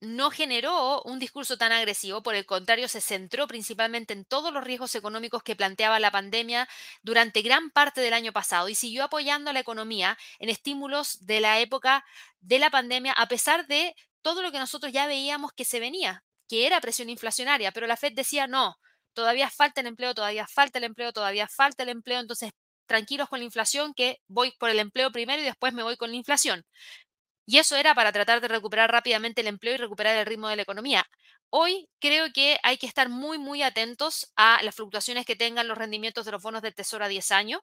no generó un discurso tan agresivo, por el contrario, se centró principalmente en todos los riesgos económicos que planteaba la pandemia durante gran parte del año pasado y siguió apoyando a la economía en estímulos de la época de la pandemia, a pesar de todo lo que nosotros ya veíamos que se venía, que era presión inflacionaria, pero la Fed decía no, todavía falta el empleo, todavía falta el empleo, todavía falta el empleo, entonces tranquilos con la inflación, que voy por el empleo primero y después me voy con la inflación. Y eso era para tratar de recuperar rápidamente el empleo y recuperar el ritmo de la economía. Hoy creo que hay que estar muy, muy atentos a las fluctuaciones que tengan los rendimientos de los bonos del Tesoro a 10 años,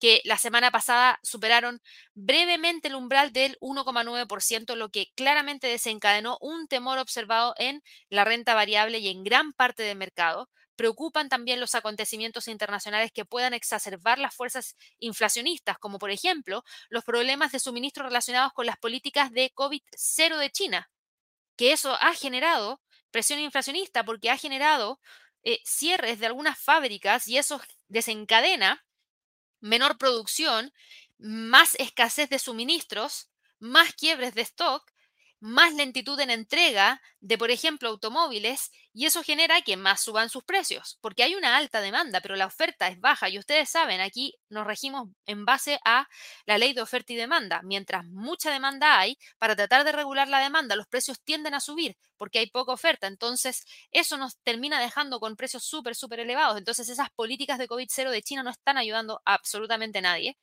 que la semana pasada superaron brevemente el umbral del 1,9%, lo que claramente desencadenó un temor observado en la renta variable y en gran parte del mercado. Preocupan también los acontecimientos internacionales que puedan exacerbar las fuerzas inflacionistas, como por ejemplo los problemas de suministro relacionados con las políticas de COVID-0 de China, que eso ha generado presión inflacionista porque ha generado eh, cierres de algunas fábricas y eso desencadena menor producción, más escasez de suministros, más quiebres de stock más lentitud en entrega de, por ejemplo, automóviles y eso genera que más suban sus precios, porque hay una alta demanda, pero la oferta es baja y ustedes saben, aquí nos regimos en base a la ley de oferta y demanda. Mientras mucha demanda hay, para tratar de regular la demanda, los precios tienden a subir porque hay poca oferta. Entonces, eso nos termina dejando con precios súper, súper elevados. Entonces, esas políticas de COVID-0 de China no están ayudando a absolutamente nadie.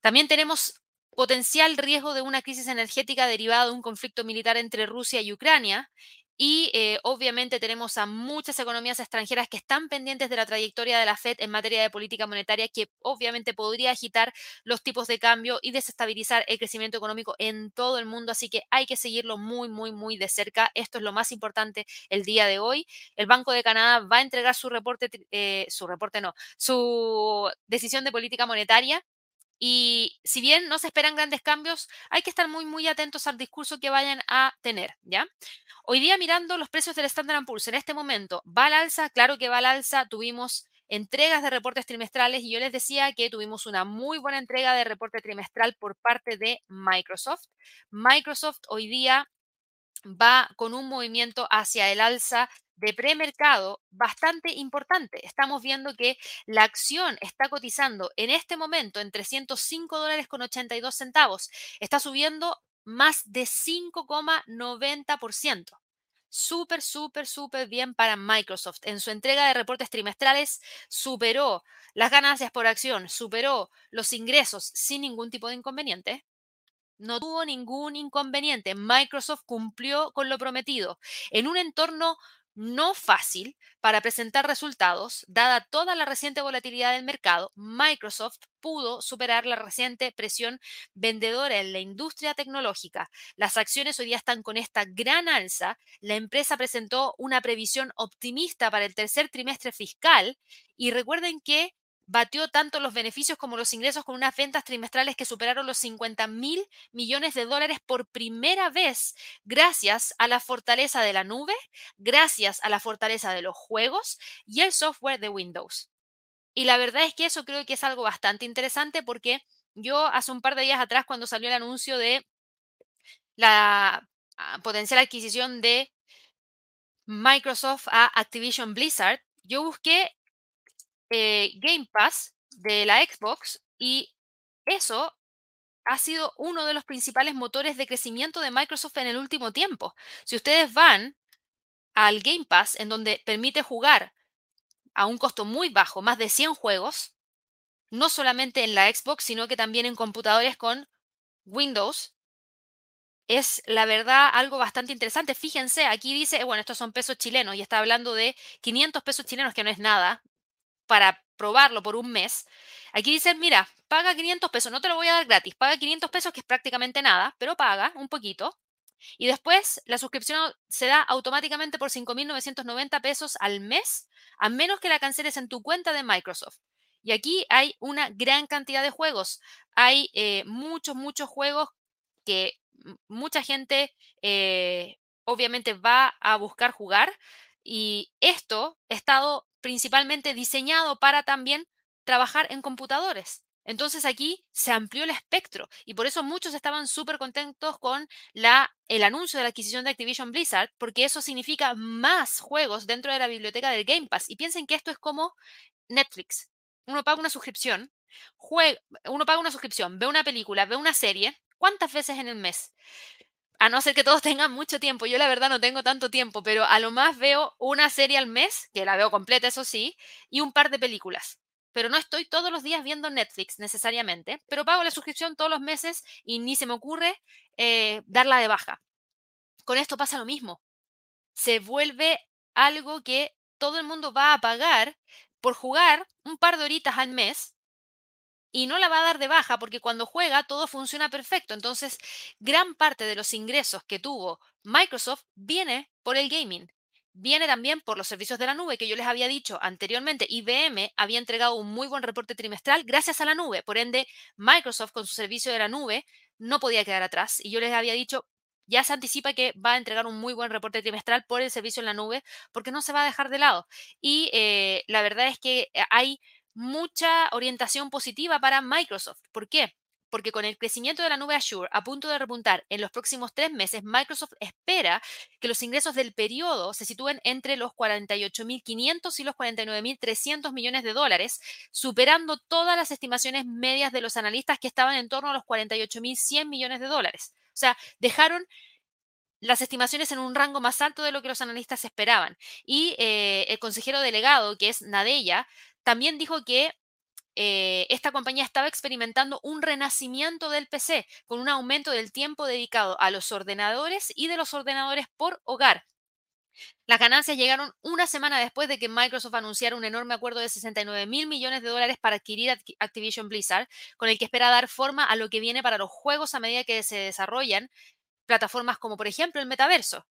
También tenemos potencial riesgo de una crisis energética derivada de un conflicto militar entre Rusia y Ucrania. Y eh, obviamente tenemos a muchas economías extranjeras que están pendientes de la trayectoria de la Fed en materia de política monetaria, que obviamente podría agitar los tipos de cambio y desestabilizar el crecimiento económico en todo el mundo. Así que hay que seguirlo muy, muy, muy de cerca. Esto es lo más importante el día de hoy. El Banco de Canadá va a entregar su reporte, eh, su reporte no, su decisión de política monetaria y si bien no se esperan grandes cambios, hay que estar muy, muy atentos al discurso que vayan a tener, ¿ya? Hoy día mirando los precios del Standard Poor's en este momento, ¿va al alza? Claro que va al alza. Tuvimos entregas de reportes trimestrales y yo les decía que tuvimos una muy buena entrega de reporte trimestral por parte de Microsoft. Microsoft hoy día va con un movimiento hacia el alza de premercado bastante importante. Estamos viendo que la acción está cotizando en este momento en 305 dólares con 82 centavos. Está subiendo más de 5,90%. Súper, súper, súper bien para Microsoft. En su entrega de reportes trimestrales superó las ganancias por acción, superó los ingresos sin ningún tipo de inconveniente no tuvo ningún inconveniente. Microsoft cumplió con lo prometido en un entorno no fácil para presentar resultados, dada toda la reciente volatilidad del mercado, Microsoft pudo superar la reciente presión vendedora en la industria tecnológica. Las acciones hoy día están con esta gran alza. La empresa presentó una previsión optimista para el tercer trimestre fiscal y recuerden que batió tanto los beneficios como los ingresos con unas ventas trimestrales que superaron los 50 mil millones de dólares por primera vez gracias a la fortaleza de la nube, gracias a la fortaleza de los juegos y el software de Windows. Y la verdad es que eso creo que es algo bastante interesante porque yo hace un par de días atrás cuando salió el anuncio de la ah, potencial adquisición de Microsoft a Activision Blizzard, yo busqué eh, Game Pass de la Xbox y eso ha sido uno de los principales motores de crecimiento de Microsoft en el último tiempo. Si ustedes van al Game Pass, en donde permite jugar a un costo muy bajo, más de 100 juegos, no solamente en la Xbox, sino que también en computadores con Windows, es la verdad algo bastante interesante. Fíjense, aquí dice, bueno, estos son pesos chilenos y está hablando de 500 pesos chilenos, que no es nada, para probarlo por un mes, aquí dicen, mira, paga 500 pesos, no te lo voy a dar gratis, paga 500 pesos, que es prácticamente nada, pero paga un poquito. Y después la suscripción se da automáticamente por 5.990 pesos al mes, a menos que la canceles en tu cuenta de Microsoft. Y aquí hay una gran cantidad de juegos. Hay eh, muchos, muchos juegos que mucha gente eh, obviamente va a buscar jugar. Y esto ha estado principalmente diseñado para también trabajar en computadores. Entonces aquí se amplió el espectro y por eso muchos estaban súper contentos con el anuncio de la adquisición de Activision Blizzard, porque eso significa más juegos dentro de la biblioteca del Game Pass. Y piensen que esto es como Netflix. Uno paga una suscripción, uno paga una suscripción, ve una película, ve una serie, ¿cuántas veces en el mes? A no ser que todos tengan mucho tiempo. Yo la verdad no tengo tanto tiempo, pero a lo más veo una serie al mes, que la veo completa, eso sí, y un par de películas. Pero no estoy todos los días viendo Netflix necesariamente, pero pago la suscripción todos los meses y ni se me ocurre eh, darla de baja. Con esto pasa lo mismo. Se vuelve algo que todo el mundo va a pagar por jugar un par de horitas al mes y no la va a dar de baja porque cuando juega todo funciona perfecto. Entonces, gran parte de los ingresos que tuvo Microsoft viene por el gaming. Viene también por los servicios de la nube que yo les había dicho anteriormente. IBM había entregado un muy buen reporte trimestral gracias a la nube. Por ende, Microsoft con su servicio de la nube no podía quedar atrás. Y yo les había dicho, ya se anticipa que va a entregar un muy buen reporte trimestral por el servicio en la nube porque no se va a dejar de lado. Y eh, la verdad es que hay mucha orientación positiva para Microsoft. ¿Por qué? porque con el crecimiento de la nube Azure a punto de repuntar en los próximos tres meses, Microsoft espera que los ingresos del periodo se sitúen entre los 48.500 y los 49.300 millones de dólares, superando todas las estimaciones medias de los analistas que estaban en torno a los 48.100 millones de dólares. O sea, dejaron las estimaciones en un rango más alto de lo que los analistas esperaban. Y eh, el consejero delegado, que es Nadella, también dijo que eh, esta compañía estaba experimentando un renacimiento del PC con un aumento del tiempo dedicado a los ordenadores y de los ordenadores por hogar. Las ganancias llegaron una semana después de que Microsoft anunciara un enorme acuerdo de 69 mil millones de dólares para adquirir Activision Blizzard, con el que espera dar forma a lo que viene para los juegos a medida que se desarrollan plataformas como por ejemplo el metaverso.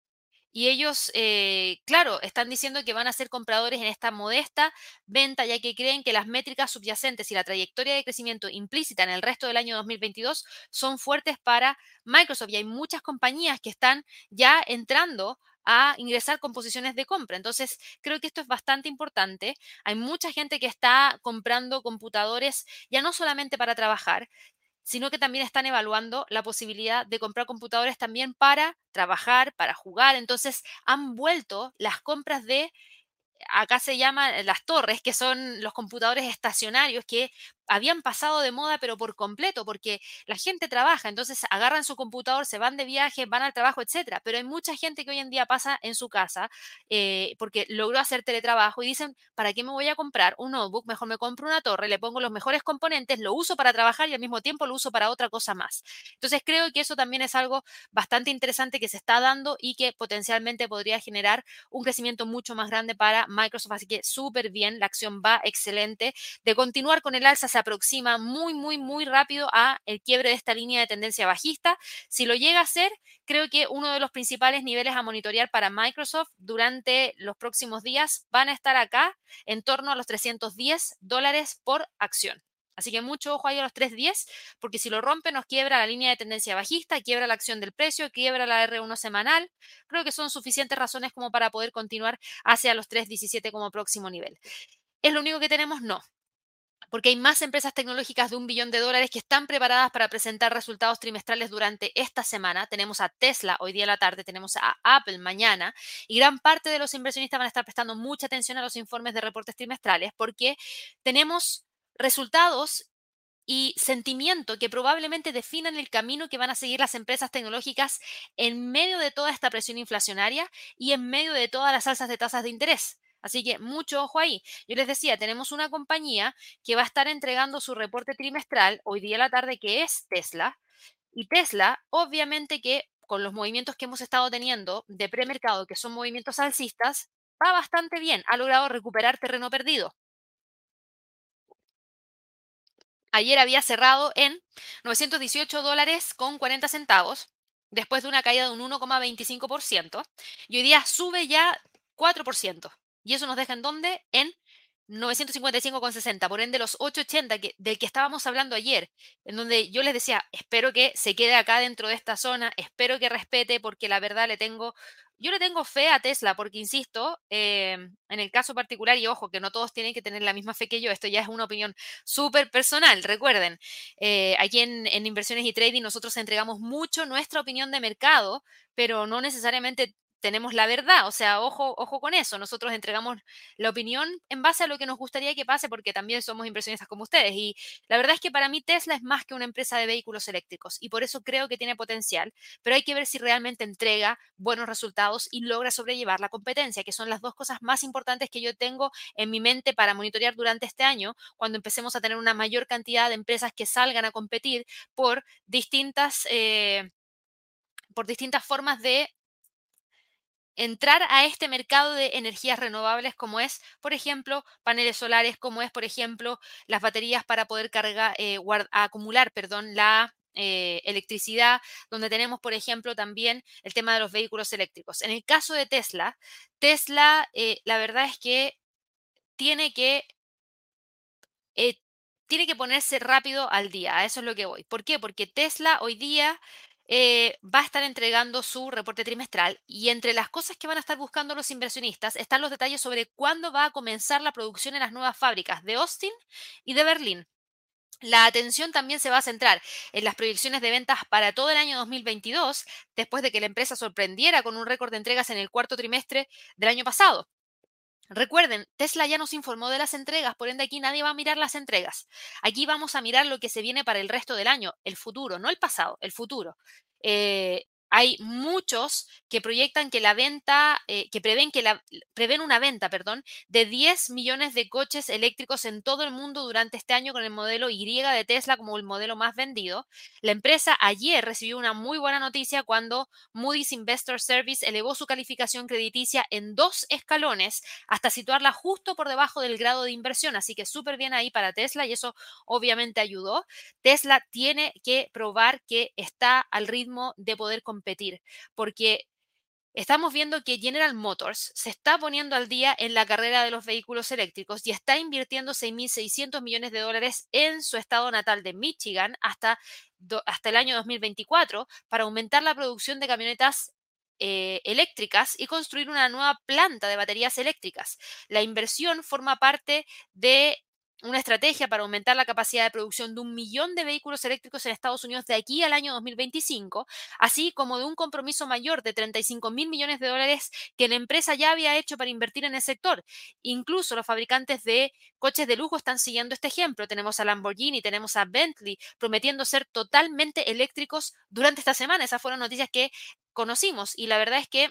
Y ellos, eh, claro, están diciendo que van a ser compradores en esta modesta venta, ya que creen que las métricas subyacentes y la trayectoria de crecimiento implícita en el resto del año 2022 son fuertes para Microsoft. Y hay muchas compañías que están ya entrando a ingresar con posiciones de compra. Entonces, creo que esto es bastante importante. Hay mucha gente que está comprando computadores ya no solamente para trabajar, sino que también están evaluando la posibilidad de comprar computadores también para trabajar, para jugar. Entonces han vuelto las compras de, acá se llaman las torres, que son los computadores estacionarios que habían pasado de moda, pero por completo, porque la gente trabaja, entonces agarran su computador, se van de viaje, van al trabajo, etcétera. Pero hay mucha gente que hoy en día pasa en su casa eh, porque logró hacer teletrabajo y dicen, ¿para qué me voy a comprar un notebook? Mejor me compro una torre, le pongo los mejores componentes, lo uso para trabajar y al mismo tiempo lo uso para otra cosa más. Entonces creo que eso también es algo bastante interesante que se está dando y que potencialmente podría generar un crecimiento mucho más grande para Microsoft. Así que súper bien, la acción va excelente. De continuar con el alza, se aproxima muy, muy, muy rápido a el quiebre de esta línea de tendencia bajista. Si lo llega a hacer, creo que uno de los principales niveles a monitorear para Microsoft durante los próximos días van a estar acá en torno a los 310 dólares por acción. Así que mucho ojo ahí a los 310, porque si lo rompe nos quiebra la línea de tendencia bajista, quiebra la acción del precio, quiebra la R1 semanal. Creo que son suficientes razones como para poder continuar hacia los 317 como próximo nivel. ¿Es lo único que tenemos? No porque hay más empresas tecnológicas de un billón de dólares que están preparadas para presentar resultados trimestrales durante esta semana. Tenemos a Tesla hoy día a la tarde, tenemos a Apple mañana y gran parte de los inversionistas van a estar prestando mucha atención a los informes de reportes trimestrales porque tenemos resultados y sentimiento que probablemente definan el camino que van a seguir las empresas tecnológicas en medio de toda esta presión inflacionaria y en medio de todas las alzas de tasas de interés. Así que mucho ojo ahí. Yo les decía, tenemos una compañía que va a estar entregando su reporte trimestral hoy día a la tarde, que es Tesla. Y Tesla, obviamente que con los movimientos que hemos estado teniendo de premercado, que son movimientos alcistas, va bastante bien. Ha logrado recuperar terreno perdido. Ayer había cerrado en 918 dólares con 40 centavos, después de una caída de un 1,25%, y hoy día sube ya 4%. Y eso nos deja en dónde? En 955,60, por ende los 880 que, del que estábamos hablando ayer, en donde yo les decía, espero que se quede acá dentro de esta zona, espero que respete, porque la verdad le tengo, yo le tengo fe a Tesla, porque insisto, em, en el caso particular, y ojo, que no todos tienen que tener la misma fe que yo, esto ya es una opinión súper personal, recuerden, eh, aquí en, en inversiones y trading nosotros entregamos mucho nuestra opinión de mercado, pero no necesariamente tenemos la verdad, o sea, ojo, ojo con eso. Nosotros entregamos la opinión en base a lo que nos gustaría que pase, porque también somos inversionistas como ustedes. Y la verdad es que para mí Tesla es más que una empresa de vehículos eléctricos y por eso creo que tiene potencial, pero hay que ver si realmente entrega buenos resultados y logra sobrellevar la competencia, que son las dos cosas más importantes que yo tengo en mi mente para monitorear durante este año, cuando empecemos a tener una mayor cantidad de empresas que salgan a competir por distintas... Eh, por distintas formas de entrar a este mercado de energías renovables como es, por ejemplo, paneles solares, como es, por ejemplo, las baterías para poder cargar, eh, acumular, perdón, la eh, electricidad, donde tenemos, por ejemplo, también el tema de los vehículos eléctricos. En el caso de Tesla, Tesla, eh, la verdad es que tiene que tiene que ponerse rápido al día, a eso es lo que voy. ¿Por qué? Porque Tesla hoy día eh, va a estar entregando su reporte trimestral y entre las cosas que van a estar buscando los inversionistas están los detalles sobre cuándo va a comenzar la producción en las nuevas fábricas de Austin y de Berlín. La atención también se va a centrar en las proyecciones de ventas para todo el año 2022, después de que la empresa sorprendiera con un récord de entregas en el cuarto trimestre del año pasado. Recuerden, Tesla ya nos informó de las entregas, por ende aquí nadie va a mirar las entregas. Aquí vamos a mirar lo que se viene para el resto del año, el futuro, no el pasado, el futuro. Eh, hay muchos que proyectan que la venta, eh, que prevén, que prevén una venta, perdón, de 10 millones de coches eléctricos en todo el mundo durante este año con el modelo Y de Tesla como el modelo más vendido. La empresa ayer recibió una muy buena noticia cuando Moody's Investor Service elevó su calificación crediticia en dos escalones hasta situarla justo por debajo del grado de inversión. Así que súper bien ahí para Tesla y eso obviamente ayudó. Tesla tiene que probar que está al ritmo de poder competir competir, porque estamos viendo que General Motors se está poniendo al día en la carrera de los vehículos eléctricos y está invirtiendo 6.600 millones de dólares en su estado natal de Michigan hasta, hasta el año 2024 para aumentar la producción de camionetas eh, eléctricas y construir una nueva planta de baterías eléctricas. La inversión forma parte de una estrategia para aumentar la capacidad de producción de un millón de vehículos eléctricos en Estados Unidos de aquí al año 2025, así como de un compromiso mayor de 35 mil millones de dólares que la empresa ya había hecho para invertir en el sector. Incluso los fabricantes de coches de lujo están siguiendo este ejemplo. Tenemos a Lamborghini, tenemos a Bentley prometiendo ser totalmente eléctricos durante esta semana. Esas fueron noticias que conocimos y la verdad es que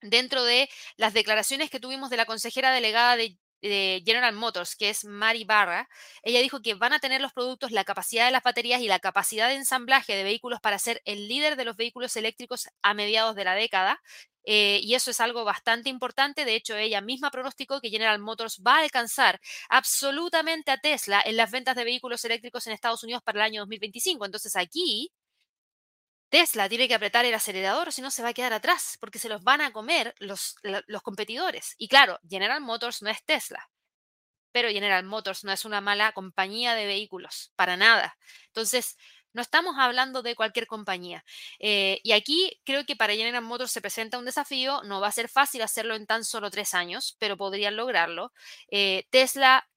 dentro de las declaraciones que tuvimos de la consejera delegada de de General Motors, que es Mari Barra, ella dijo que van a tener los productos, la capacidad de las baterías y la capacidad de ensamblaje de vehículos para ser el líder de los vehículos eléctricos a mediados de la década. Eh, y eso es algo bastante importante. De hecho, ella misma pronosticó que General Motors va a alcanzar absolutamente a Tesla en las ventas de vehículos eléctricos en Estados Unidos para el año 2025. Entonces aquí Tesla tiene que apretar el acelerador, si no se va a quedar atrás, porque se los van a comer los, los competidores. Y claro, General Motors no es Tesla, pero General Motors no es una mala compañía de vehículos, para nada. Entonces, no estamos hablando de cualquier compañía. Eh, y aquí creo que para General Motors se presenta un desafío. No va a ser fácil hacerlo en tan solo tres años, pero podrían lograrlo. Eh, Tesla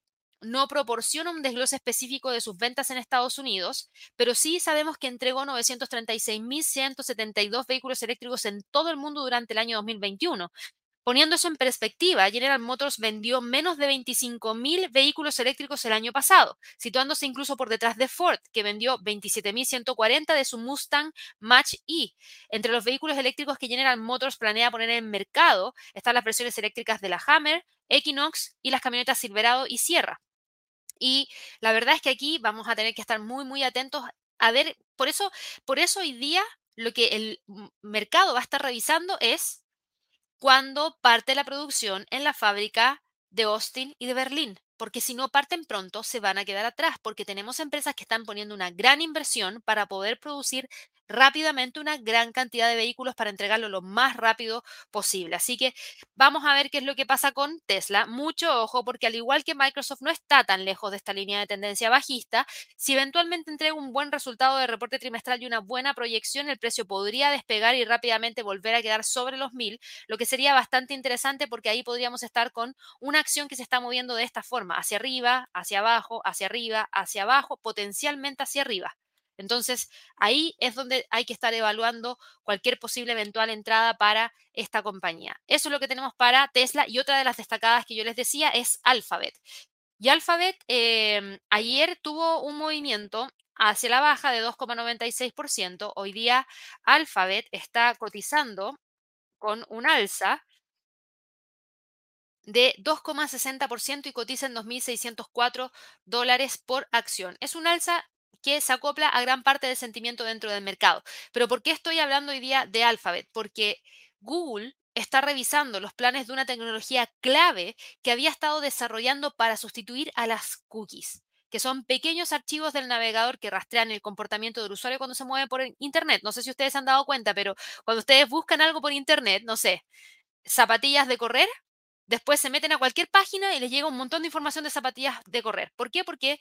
no proporciona un desglose específico de sus ventas en Estados Unidos, pero sí sabemos que entregó 936.172 vehículos eléctricos en todo el mundo durante el año 2021. Poniendo eso en perspectiva, General Motors vendió menos de 25.000 vehículos eléctricos el año pasado, situándose incluso por detrás de Ford, que vendió 27.140 de su Mustang Mach E. Entre los vehículos eléctricos que General Motors planea poner en mercado están las versiones eléctricas de la Hammer, Equinox y las camionetas Silverado y Sierra. Y la verdad es que aquí vamos a tener que estar muy, muy atentos a ver, por eso, por eso hoy día lo que el mercado va a estar revisando es cuándo parte la producción en la fábrica de Austin y de Berlín porque si no parten pronto se van a quedar atrás, porque tenemos empresas que están poniendo una gran inversión para poder producir rápidamente una gran cantidad de vehículos para entregarlo lo más rápido posible. Así que vamos a ver qué es lo que pasa con Tesla. Mucho ojo, porque al igual que Microsoft no está tan lejos de esta línea de tendencia bajista, si eventualmente entrega un buen resultado de reporte trimestral y una buena proyección, el precio podría despegar y rápidamente volver a quedar sobre los mil, lo que sería bastante interesante porque ahí podríamos estar con una acción que se está moviendo de esta forma hacia arriba, hacia abajo, hacia arriba, hacia abajo, potencialmente hacia arriba. Entonces, ahí es donde hay que estar evaluando cualquier posible eventual entrada para esta compañía. Eso es lo que tenemos para Tesla y otra de las destacadas que yo les decía es Alphabet. Y Alphabet em, ayer tuvo un movimiento hacia la baja de 2,96%. Hoy día Alphabet está cotizando con un alza de 2,60% y cotiza en 2.604 dólares por acción. Es un alza que se acopla a gran parte del sentimiento dentro del mercado. Pero ¿por qué estoy hablando hoy día de Alphabet? Porque Google está revisando los planes de una tecnología clave que había estado desarrollando para sustituir a las cookies que son pequeños archivos del navegador que rastrean el comportamiento del usuario cuando se mueve por Internet. No sé si ustedes han dado cuenta, pero cuando ustedes buscan algo por Internet, no sé, zapatillas de correr, Después se meten a cualquier página y les llega un montón de información de zapatillas de correr. ¿Por qué? Porque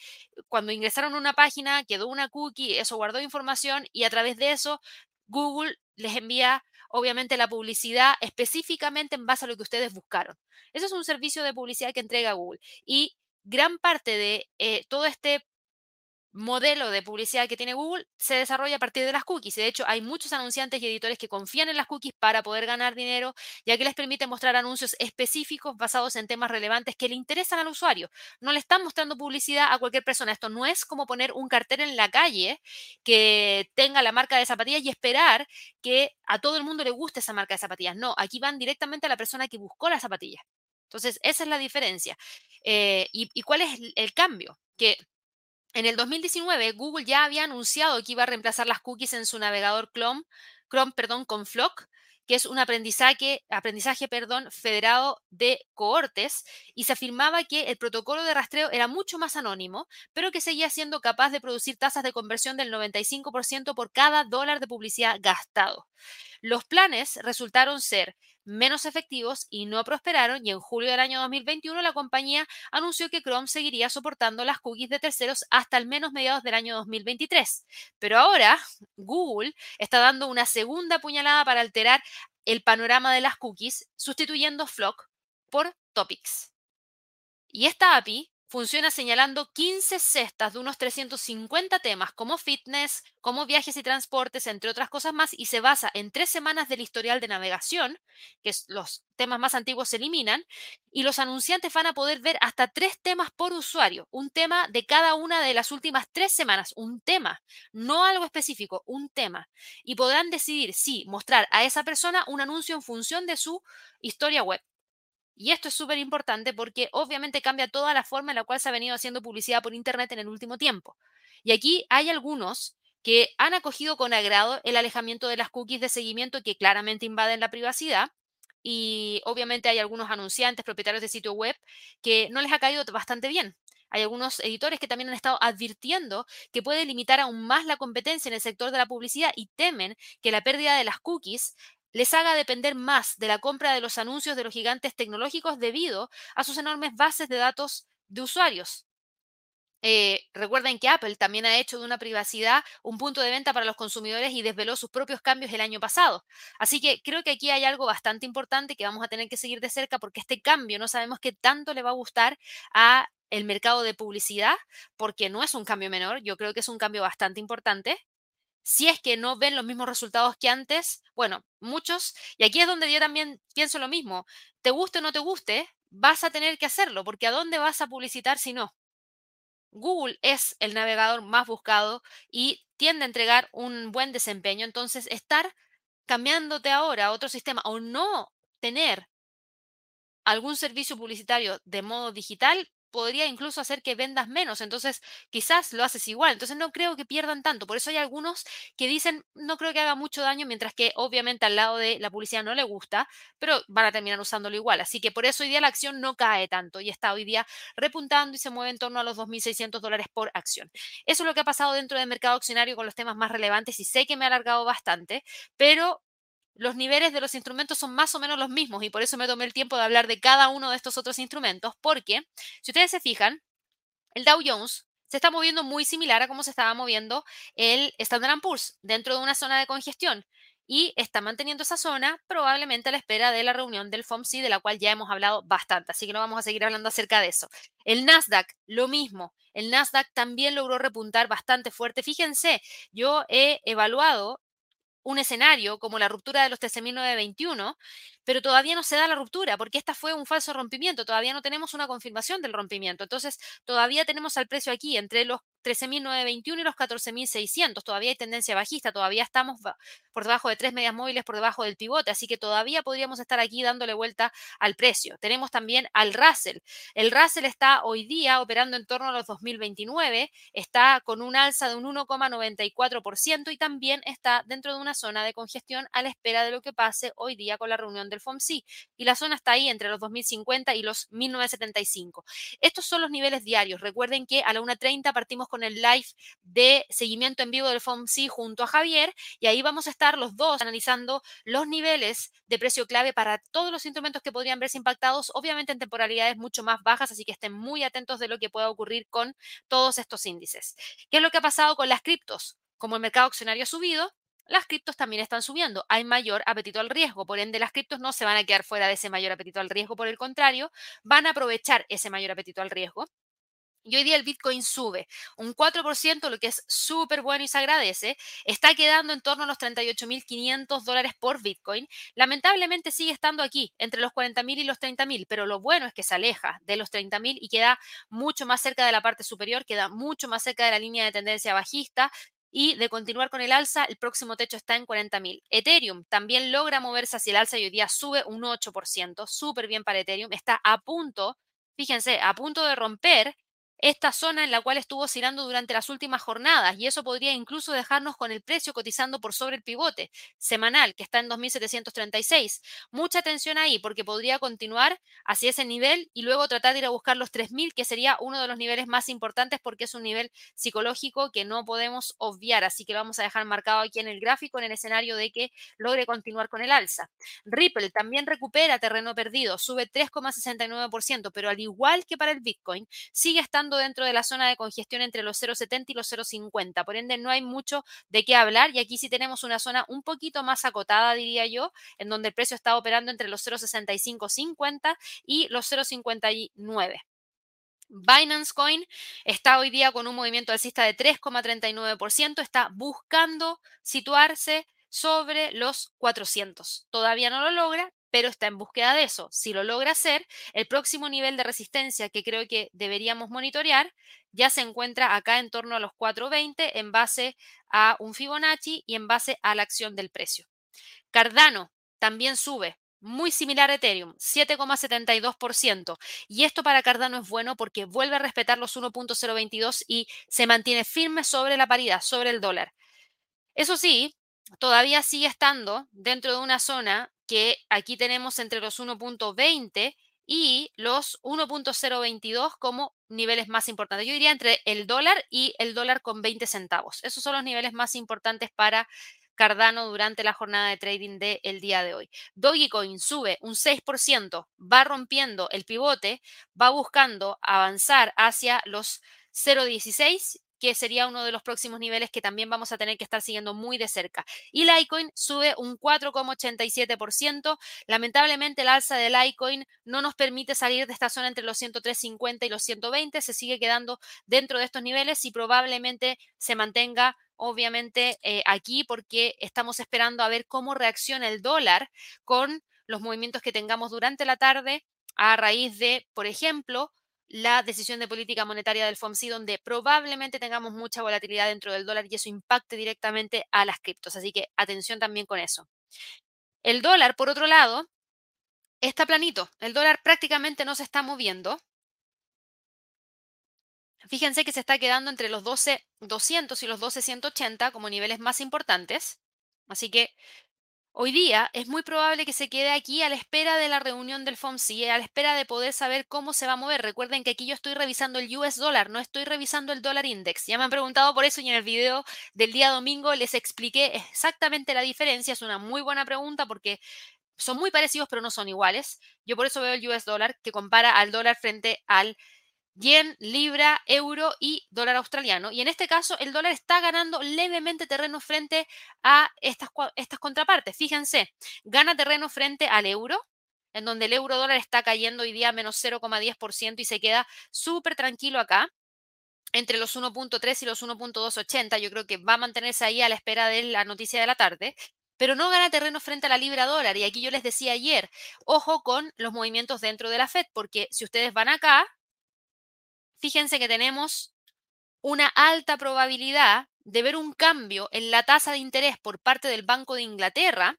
cuando ingresaron a una página quedó una cookie, eso guardó información y a través de eso Google les envía obviamente la publicidad específicamente en base a lo que ustedes buscaron. Eso es un servicio de publicidad que entrega Google. Y gran parte de eh, todo este modelo de publicidad que tiene Google se desarrolla a partir de las cookies. De hecho, hay muchos anunciantes y editores que confían en las cookies para poder ganar dinero, ya que les permite mostrar anuncios específicos basados en temas relevantes que le interesan al usuario. No le están mostrando publicidad a cualquier persona. Esto no es como poner un cartel en la calle que tenga la marca de zapatillas y esperar que a todo el mundo le guste esa marca de zapatillas. No, aquí van directamente a la persona que buscó la zapatilla. Entonces, esa es la diferencia. Eh, y, ¿Y cuál es el cambio? Que en el 2019, Google ya había anunciado que iba a reemplazar las cookies en su navegador Chrome, Chrome perdón, con Flock, que es un aprendizaje, aprendizaje perdón, federado de cohortes, y se afirmaba que el protocolo de rastreo era mucho más anónimo, pero que seguía siendo capaz de producir tasas de conversión del 95% por cada dólar de publicidad gastado. Los planes resultaron ser menos efectivos y no prosperaron y en julio del año 2021 la compañía anunció que Chrome seguiría soportando las cookies de terceros hasta al menos mediados del año 2023. Pero ahora Google está dando una segunda puñalada para alterar el panorama de las cookies sustituyendo Flock por Topics. Y esta API funciona señalando 15 cestas de unos 350 temas como fitness, como viajes y transportes, entre otras cosas más, y se basa en tres semanas del historial de navegación, que los temas más antiguos se eliminan, y los anunciantes van a poder ver hasta tres temas por usuario, un tema de cada una de las últimas tres semanas, un tema, no algo específico, un tema, y podrán decidir si mostrar a esa persona un anuncio en función de su historia web. Y esto es súper importante porque obviamente cambia toda la forma en la cual se ha venido haciendo publicidad por Internet en el último tiempo. Y aquí hay algunos que han acogido con agrado el alejamiento de las cookies de seguimiento que claramente invaden la privacidad. Y obviamente hay algunos anunciantes, propietarios de sitio web, que no les ha caído bastante bien. Hay algunos editores que también han estado advirtiendo que puede limitar aún más la competencia en el sector de la publicidad y temen que la pérdida de las cookies les haga depender más de la compra de los anuncios de los gigantes tecnológicos debido a sus enormes bases de datos de usuarios. Eh, recuerden que Apple también ha hecho de una privacidad un punto de venta para los consumidores y desveló sus propios cambios el año pasado. Así que creo que aquí hay algo bastante importante que vamos a tener que seguir de cerca porque este cambio no sabemos qué tanto le va a gustar a el mercado de publicidad porque no es un cambio menor, yo creo que es un cambio bastante importante si es que no ven los mismos resultados que antes, bueno, muchos, y aquí es donde yo también pienso lo mismo, te guste o no te guste, vas a tener que hacerlo, porque ¿a dónde vas a publicitar si no? Google es el navegador más buscado y tiende a entregar un buen desempeño, entonces estar cambiándote ahora a otro sistema o no tener algún servicio publicitario de modo digital podría incluso hacer que vendas menos, entonces quizás lo haces igual, entonces no creo que pierdan tanto, por eso hay algunos que dicen no creo que haga mucho daño, mientras que obviamente al lado de la publicidad no le gusta, pero van a terminar usándolo igual, así que por eso hoy día la acción no cae tanto y está hoy día repuntando y se mueve en torno a los 2.600 dólares por acción. Eso es lo que ha pasado dentro del mercado accionario con los temas más relevantes y sé que me ha alargado bastante, pero los niveles de los instrumentos son más o menos los mismos y por eso me tomé el tiempo de hablar de cada uno de estos otros instrumentos, porque si ustedes se fijan, el Dow Jones se está moviendo muy similar a cómo se estaba moviendo el Standard Poor's dentro de una zona de congestión y está manteniendo esa zona probablemente a la espera de la reunión del FOMC, de la cual ya hemos hablado bastante, así que no vamos a seguir hablando acerca de eso. El Nasdaq, lo mismo. El Nasdaq también logró repuntar bastante fuerte. Fíjense, yo he evaluado un escenario como la ruptura de los 13.921, pero todavía no se da la ruptura porque esta fue un falso rompimiento, todavía no tenemos una confirmación del rompimiento. Entonces, todavía tenemos al precio aquí entre los 13.921 y los 14.600. Todavía hay tendencia bajista, todavía estamos por debajo de tres medias móviles, por debajo del pivote, así que todavía podríamos estar aquí dándole vuelta al precio. Tenemos también al Russell. El Russell está hoy día operando en torno a los 2029, está con un alza de un 1,94% y también está dentro de una zona de congestión a la espera de lo que pase hoy día con la reunión del FOMC. Y la zona está ahí entre los 2050 y los 1975. Estos son los niveles diarios. Recuerden que a la 1.30 partimos con el live de seguimiento en vivo del FOMC junto a Javier y ahí vamos a estar los dos analizando los niveles de precio clave para todos los instrumentos que podrían verse impactados, obviamente en temporalidades mucho más bajas, así que estén muy atentos de lo que pueda ocurrir con todos estos índices. ¿Qué es lo que ha pasado con las criptos? Como el mercado accionario ha subido, las criptos también están subiendo. Hay mayor apetito al riesgo. Por ende, las criptos no se van a quedar fuera de ese mayor apetito al riesgo. Por el contrario, van a aprovechar ese mayor apetito al riesgo Y hoy día el Bitcoin sube un 4%, lo que es súper bueno y se agradece. Está quedando en torno a los 38.500 dólares por Bitcoin. Lamentablemente sigue estando aquí, entre los 40.000 y los 30.000, pero lo bueno es que se aleja de los 30.000 y queda mucho más cerca de la parte superior, queda mucho más cerca de la línea de tendencia bajista. Y de continuar con el alza, el próximo techo está en 40.000. Ethereum también logra moverse hacia el alza y hoy día sube un 8%, súper bien para Ethereum. Está a punto, fíjense, a punto de romper esta zona en la cual estuvo oscilando durante las últimas jornadas y eso podría incluso dejarnos con el precio cotizando por sobre el pivote semanal que está en 2.736. Mucha atención ahí porque podría continuar hacia ese nivel y luego tratar de ir a buscar los 3.000 que sería uno de los niveles más importantes porque es un nivel psicológico que no podemos obviar. Así que lo vamos a dejar marcado aquí en el gráfico en el escenario de que logre continuar con el alza. Ripple también recupera terreno perdido, sube 3,69%, pero al igual que para el Bitcoin, sigue estando dentro de la zona de congestión entre los 0,70 y los 0,50. Por ende, no hay mucho de qué hablar y aquí sí tenemos una zona un poquito más acotada, diría yo, en donde el precio está operando entre los 0,6550 y los 0,59. Binance Coin está hoy día con un movimiento alcista de 3,39%, está buscando situarse sobre los 400. Todavía no lo logra, pero está en búsqueda de eso. Si lo logra hacer, el próximo nivel de resistencia que creo que deberíamos monitorear ya se encuentra acá en torno a los 4.20 en base a un Fibonacci y en base a la acción del precio. Cardano también sube, muy similar a Ethereum, 7,72%. Y esto para Cardano es bueno porque vuelve a respetar los 1.022 y se mantiene firme sobre la paridad, sobre el dólar. Eso sí, todavía sigue estando dentro de una zona que aquí tenemos entre los 1.20 y los 1.022 como niveles más importantes. Yo diría entre el dólar y el dólar con 20 centavos. Esos son los niveles más importantes para Cardano durante la jornada de trading del día de hoy. Dogecoin sube un 6%, va rompiendo el pivote, va buscando avanzar hacia los 0.16 que sería uno de los próximos niveles que también vamos a tener que estar siguiendo muy de cerca. Y Litecoin sube un 4,87%. Lamentablemente el alza de Litecoin no nos permite salir de esta zona entre los 103.50 y los 120. Se sigue quedando dentro de estos niveles y probablemente se mantenga obviamente eh, aquí porque estamos esperando a ver cómo reacciona el dólar con los movimientos que tengamos durante la tarde a raíz de, por ejemplo, la decisión de política monetaria del FOMC, donde probablemente tengamos mucha volatilidad dentro del dólar y eso impacte directamente a las criptos. Así que atención también con eso. El dólar, por otro lado, está planito. El dólar prácticamente no se está moviendo. Fíjense que se está quedando entre los 12.200 y los 12.180 como niveles más importantes. Así que Hoy día es muy probable que se quede aquí a la espera de la reunión del FOMC, a la espera de poder saber cómo se va a mover. Recuerden que aquí yo estoy revisando el US dólar, no estoy revisando el dólar index. Ya me han preguntado por eso y en el video del día domingo les expliqué exactamente la diferencia. Es una muy buena pregunta porque son muy parecidos pero no son iguales. Yo por eso veo el US dólar que compara al dólar frente al yen, libra, euro y dólar australiano. Y en este caso, el dólar está ganando levemente terreno frente a estas, estas contrapartes. Fíjense, gana terreno frente al euro, en donde el euro dólar está cayendo hoy día menos 0,10% y se queda súper tranquilo acá entre los 1.3 y los 1.280. Yo creo que va a mantenerse ahí a la espera de la noticia de la tarde pero no gana terreno frente a la libra dólar. Y aquí yo les decía ayer, ojo con los movimientos dentro de la Fed, porque si ustedes van acá, fíjense que tenemos una alta probabilidad de ver un cambio en la tasa de interés por parte del Banco de Inglaterra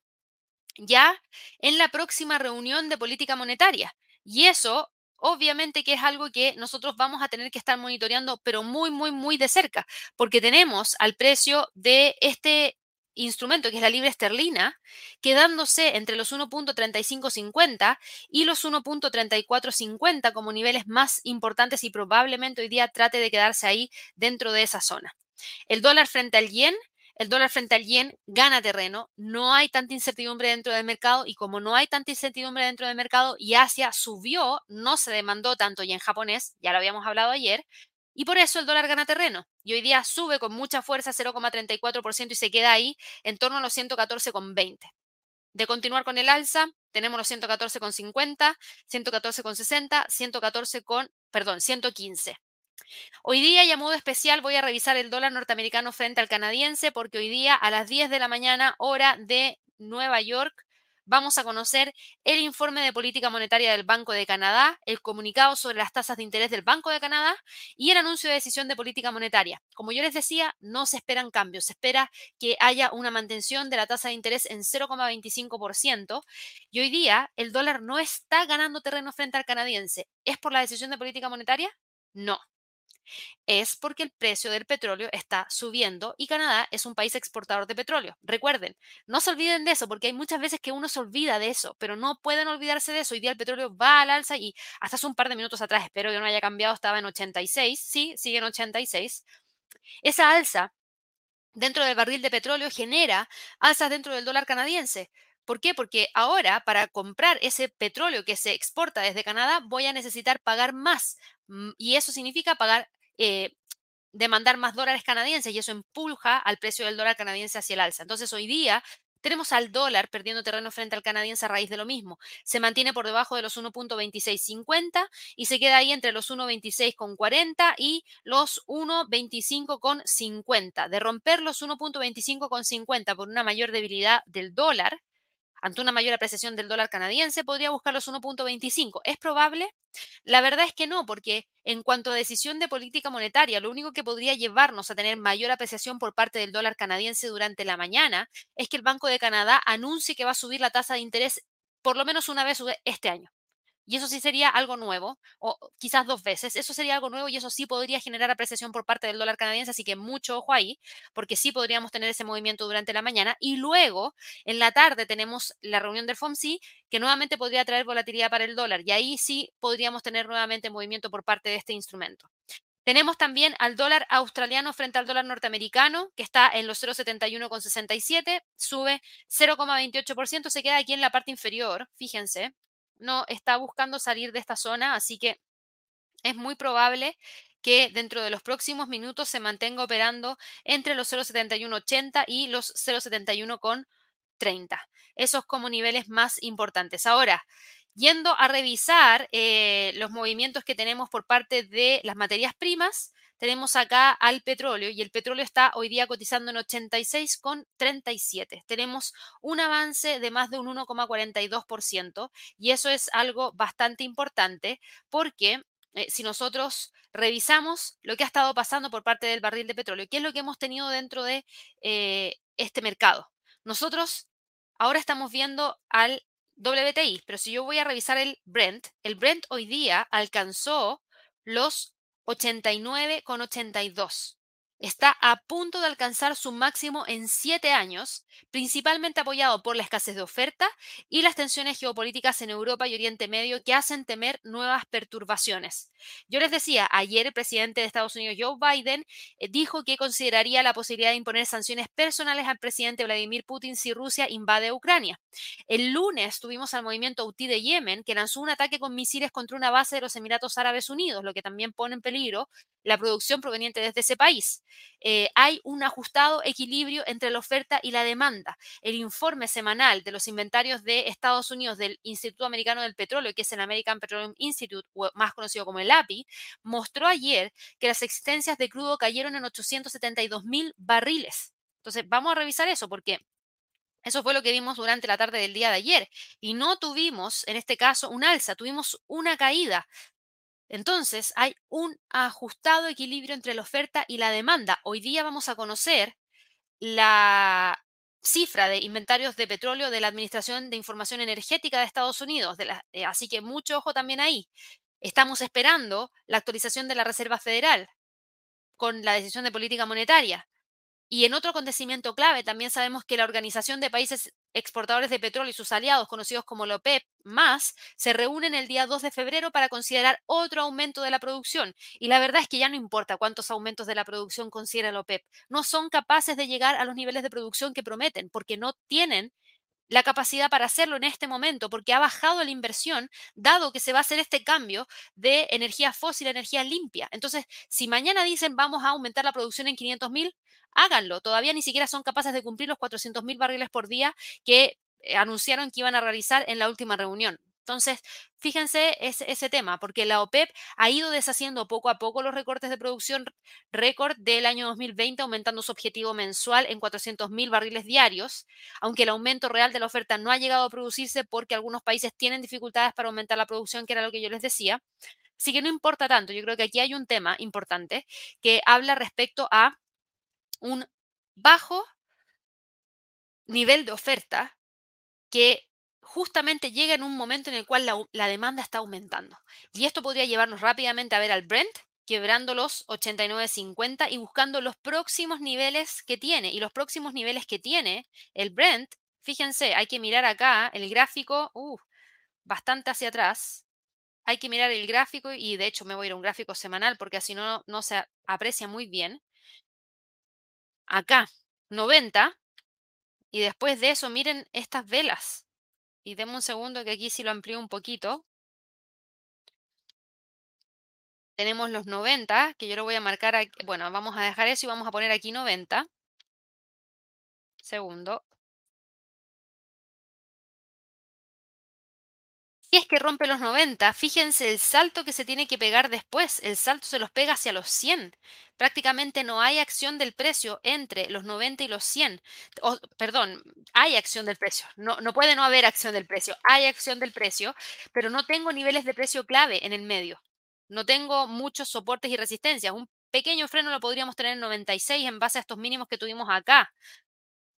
ya en la próxima reunión de política monetaria. Y eso obviamente que es algo que nosotros vamos a tener que estar monitoreando, pero muy, muy, muy de cerca, porque tenemos al precio de este instrumento, que es la libra esterlina, quedándose entre los 1.3550 y los 1.3450 como niveles más importantes y probablemente hoy día trate de quedarse ahí dentro de esa zona. El dólar frente al yen, el dólar frente al yen gana terreno, no hay tanta incertidumbre dentro del mercado y como no hay tanta incertidumbre dentro del mercado y Asia subió, no se demandó tanto yen japonés, ya lo habíamos hablado ayer, y por eso el dólar gana terreno. Y hoy día sube con mucha fuerza 0,34% y se queda ahí en torno a los 114,20. De continuar con el alza, tenemos los 114,50, 114,60, 114 con, perdón, 115. Hoy día y a modo especial voy a revisar el dólar norteamericano frente al canadiense porque hoy día a las 10 de la mañana hora de Nueva York vamos a conocer el informe de política monetaria del Banco de Canadá, el comunicado sobre las tasas de interés del Banco de Canadá y el anuncio de decisión de política monetaria. Como yo les decía, no se esperan cambios, se espera que haya una mantención de la tasa de interés en 0,25% y hoy día el dólar no está ganando terreno frente al canadiense. ¿Es por la decisión de política monetaria? No es porque el precio del petróleo está subiendo y Canadá es un país exportador de petróleo. Recuerden, no se olviden de eso porque hay muchas veces que uno se olvida de eso, pero no pueden olvidarse de eso. Hoy día el petróleo va al alza y hasta hace un par de minutos atrás, espero que no haya cambiado, estaba en 86, sí, sigue en 86. Esa alza dentro del barril de petróleo genera alzas dentro del dólar canadiense. ¿Por qué? Porque ahora para comprar ese petróleo que se exporta desde Canadá voy a necesitar pagar más. Mm, y eso significa pagar eh, demandar más dólares canadienses y eso empuja al precio del dólar canadiense hacia el alza. Entonces hoy día tenemos al dólar perdiendo terreno frente al canadiense a raíz de lo mismo. Se mantiene por debajo de los 1.2650 y se queda ahí entre los 1.26,40 y los 1.25,50. De romper los 1.25,50 por una mayor debilidad del dólar, ante una mayor apreciación del dólar canadiense, podría buscar los 1.25. ¿Es probable? La verdad es que no, porque en cuanto a decisión de política monetaria, lo único que podría llevarnos a tener mayor apreciación por parte del dólar canadiense durante la mañana es que el Banco de Canadá anuncie que va a subir la tasa de interés por lo menos una vez este año. Y eso sí sería algo nuevo, o quizás dos veces. Eso sería algo nuevo y eso sí podría generar apreciación por parte del dólar canadiense, así que mucho ojo ahí, porque sí podríamos tener ese movimiento durante la mañana. Y luego, en la tarde, tenemos la reunión del FOMC, que nuevamente podría traer volatilidad para el dólar. Y ahí sí podríamos tener nuevamente movimiento por parte de este instrumento. Tenemos también al dólar australiano frente al dólar norteamericano, que está en los 0,71,67, sube 0,28%, se queda aquí en la parte inferior, fíjense, no está buscando salir de esta zona, así que es muy probable que dentro de los próximos minutos se mantenga operando entre los 0,7180 y los 0,71,30. Esos como niveles más importantes. Ahora, yendo a revisar eh, los movimientos que tenemos por parte de las materias primas, tenemos acá al petróleo y el petróleo está hoy día cotizando en 86,37. Tenemos un avance de más de un 1,42% y eso es algo bastante importante porque eh, si nosotros revisamos lo que ha estado pasando por parte del barril de petróleo, ¿qué es lo que hemos tenido dentro de eh, este mercado? Nosotros ahora estamos viendo al WTI, pero si yo voy a revisar el Brent, el Brent hoy día alcanzó los 89,82. Está a punto de alcanzar su máximo en siete años, principalmente apoyado por la escasez de oferta y las tensiones geopolíticas en Europa y Oriente Medio que hacen temer nuevas perturbaciones. Yo les decía, ayer el presidente de Estados Unidos, Joe Biden, eh, dijo que consideraría la posibilidad de imponer sanciones personales al presidente Vladimir Putin si Rusia invade Ucrania. El lunes tuvimos al movimiento Houthi de Yemen, que lanzó un ataque con misiles contra una base de los Emiratos Árabes Unidos, lo que también pone en peligro la producción proveniente desde ese país. Eh, hay un ajustado equilibrio entre la oferta y la demanda. El informe semanal de los inventarios de Estados Unidos del Instituto Americano del Petróleo, que es el American Petroleum Institute, más conocido como el API, mostró ayer que las existencias de crudo cayeron en 872 mil barriles. Entonces, vamos a revisar eso porque eso fue lo que vimos durante la tarde del día de ayer. Y no tuvimos, en este caso, un alza, tuvimos una caída. Entonces, hay un ajustado equilibrio entre la oferta y la demanda. Hoy día vamos a conocer la cifra de inventarios de petróleo de la Administración de Información Energética de Estados Unidos. Eh, así que mucho ojo también ahí. Estamos esperando la actualización de la Reserva Federal con la decisión de política monetaria. Y en otro acontecimiento clave, también sabemos que la Organización de Países Exportadores de Petróleo y sus aliados, conocidos como la OPEP, más, se reúnen el día 2 de febrero para considerar otro aumento de la producción. Y la verdad es que ya no importa cuántos aumentos de la producción considera la OPEP. No son capaces de llegar a los niveles de producción que prometen, porque no tienen la capacidad para hacerlo en este momento, porque ha bajado la inversión, dado que se va a hacer este cambio de energía fósil a energía limpia. Entonces, si mañana dicen vamos a aumentar la producción en 500 mil, háganlo. Todavía ni siquiera son capaces de cumplir los 400 mil barriles por día que eh, anunciaron que iban a realizar en la última reunión. Entonces, fíjense ese, tema, porque la OPEP ha ido deshaciendo poco a poco los recortes de producción récord del año 2020, aumentando su objetivo mensual en 400 mil barriles diarios, aunque el aumento real de la oferta no ha llegado a producirse porque algunos países tienen dificultades para aumentar la producción, que era lo que yo les decía. Así que no importa tanto, yo creo que aquí hay un tema importante que habla respecto a un bajo nivel de oferta que justamente llega en un momento en el cual la, demanda está aumentando. Y esto podría llevarnos rápidamente a ver al Brent quebrando los 89.50 y buscando los próximos niveles que tiene. Y los próximos niveles que tiene el Brent, fíjense, hay que mirar acá el gráfico, uh, bastante hacia atrás. Hay que mirar el gráfico y de hecho me voy a ir a un gráfico semanal porque así no, no se aprecia muy bien. Acá, 90, y después de eso, miren estas velas. Y denme un segundo que aquí sí lo amplío un poquito. Tenemos los 90, que yo lo voy a marcar aquí. Bueno, vamos a dejar eso y vamos a poner aquí 90. Segundo. Si es que rompe los 90, fíjense el salto que se tiene que pegar después. El salto se los pega hacia los 100. Prácticamente no hay acción del precio entre los 90 y los 100. perdón, hay acción del precio. No, no puede no haber acción del precio. Hay acción del precio, pero no tengo niveles de precio clave en el medio. No tengo muchos soportes y resistencias. Un pequeño freno lo podríamos tener en 96 en base a estos mínimos que tuvimos acá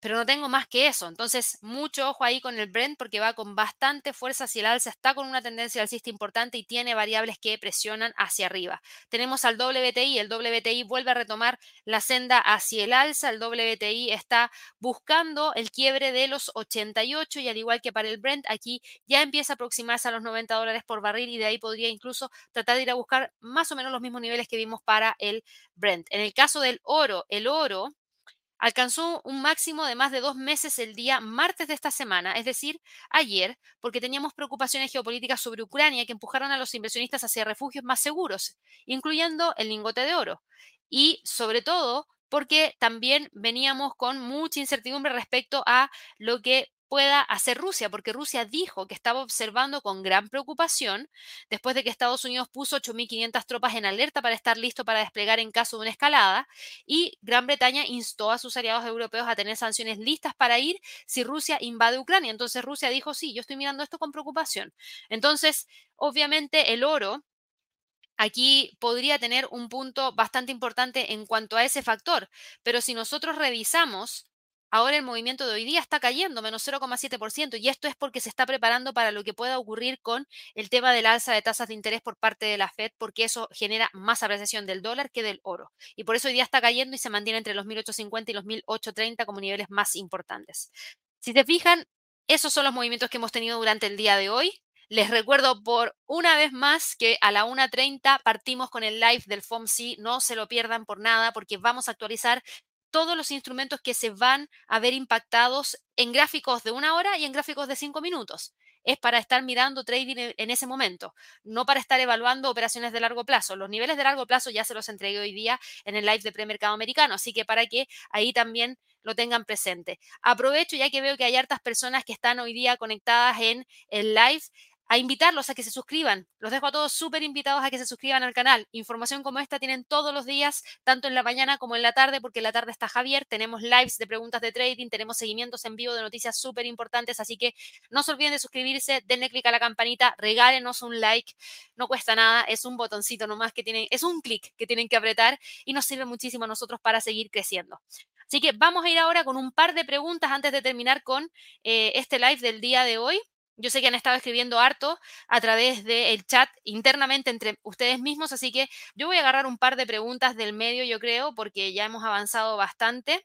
pero no tengo más que eso. Entonces, mucho ojo ahí con el Brent porque va con bastante fuerza hacia el alza, está con una tendencia alcista importante y tiene variables que presionan hacia arriba. Tenemos al WTI, el WTI vuelve a retomar la senda hacia el alza, el WTI está buscando el quiebre de los 88 y al igual que para el Brent, aquí ya empieza a aproximarse a los 90 dólares por barril y de ahí podría incluso tratar de ir a buscar más o menos los mismos niveles que vimos para el Brent. En el caso del oro, el oro alcanzó un máximo de más de dos meses el día martes de esta semana, es decir, ayer, porque teníamos preocupaciones geopolíticas sobre Ucrania que empujaron a los inversionistas hacia refugios más seguros, incluyendo el lingote de oro. Y sobre todo porque también veníamos con mucha incertidumbre respecto a lo que pueda hacer Rusia, porque Rusia dijo que estaba observando con gran preocupación después de que Estados Unidos puso 8.500 tropas en alerta para estar listo para desplegar en caso de una escalada y Gran Bretaña instó a sus aliados europeos a tener sanciones listas para ir si Rusia invade Ucrania. Entonces Rusia dijo, sí, yo estoy mirando esto con preocupación. Entonces, obviamente el oro aquí podría tener un punto bastante importante en cuanto a ese factor, pero si nosotros revisamos Ahora el movimiento de hoy día está cayendo, menos 0,7%, y esto es porque se está preparando para lo que pueda ocurrir con el tema del alza de tasas de interés por parte de la Fed, porque eso genera más apreciación del dólar que del oro. Y por eso hoy día está cayendo y se mantiene entre los 1850 y los 1830 como niveles más importantes. Si se fijan, esos son los movimientos que hemos tenido durante el día de hoy. Les recuerdo por una vez más que a la 1.30 partimos con el live del FOMC. No se lo pierdan por nada porque vamos a actualizar todos los instrumentos que se van a ver impactados en gráficos de una hora y en gráficos de cinco minutos. Es para estar mirando trading en ese momento, no para estar evaluando operaciones de largo plazo. Los niveles de largo plazo ya se los entregué hoy día en el live de premercado americano, así que para que ahí también lo tengan presente. Aprovecho ya que veo que hay hartas personas que están hoy día conectadas en el live a invitarlos a que se suscriban. Los dejo a todos súper invitados a que se suscriban al canal. Información como esta tienen todos los días, tanto en la mañana como en la tarde, porque en la tarde está Javier. Tenemos lives de preguntas de trading, tenemos seguimientos en vivo de noticias súper importantes, así que no se olviden de suscribirse, denle clic a la campanita, regálenos un like, no cuesta nada, es un botoncito nomás que tienen, es un clic que tienen que apretar y nos sirve muchísimo a nosotros para seguir creciendo. Así que vamos a ir ahora con un par de preguntas antes de terminar con eh, este live del día de hoy. Yo sé que han estado escribiendo harto a través del chat internamente entre ustedes mismos, así que yo voy a agarrar un par de preguntas del medio, yo creo, porque ya hemos avanzado bastante.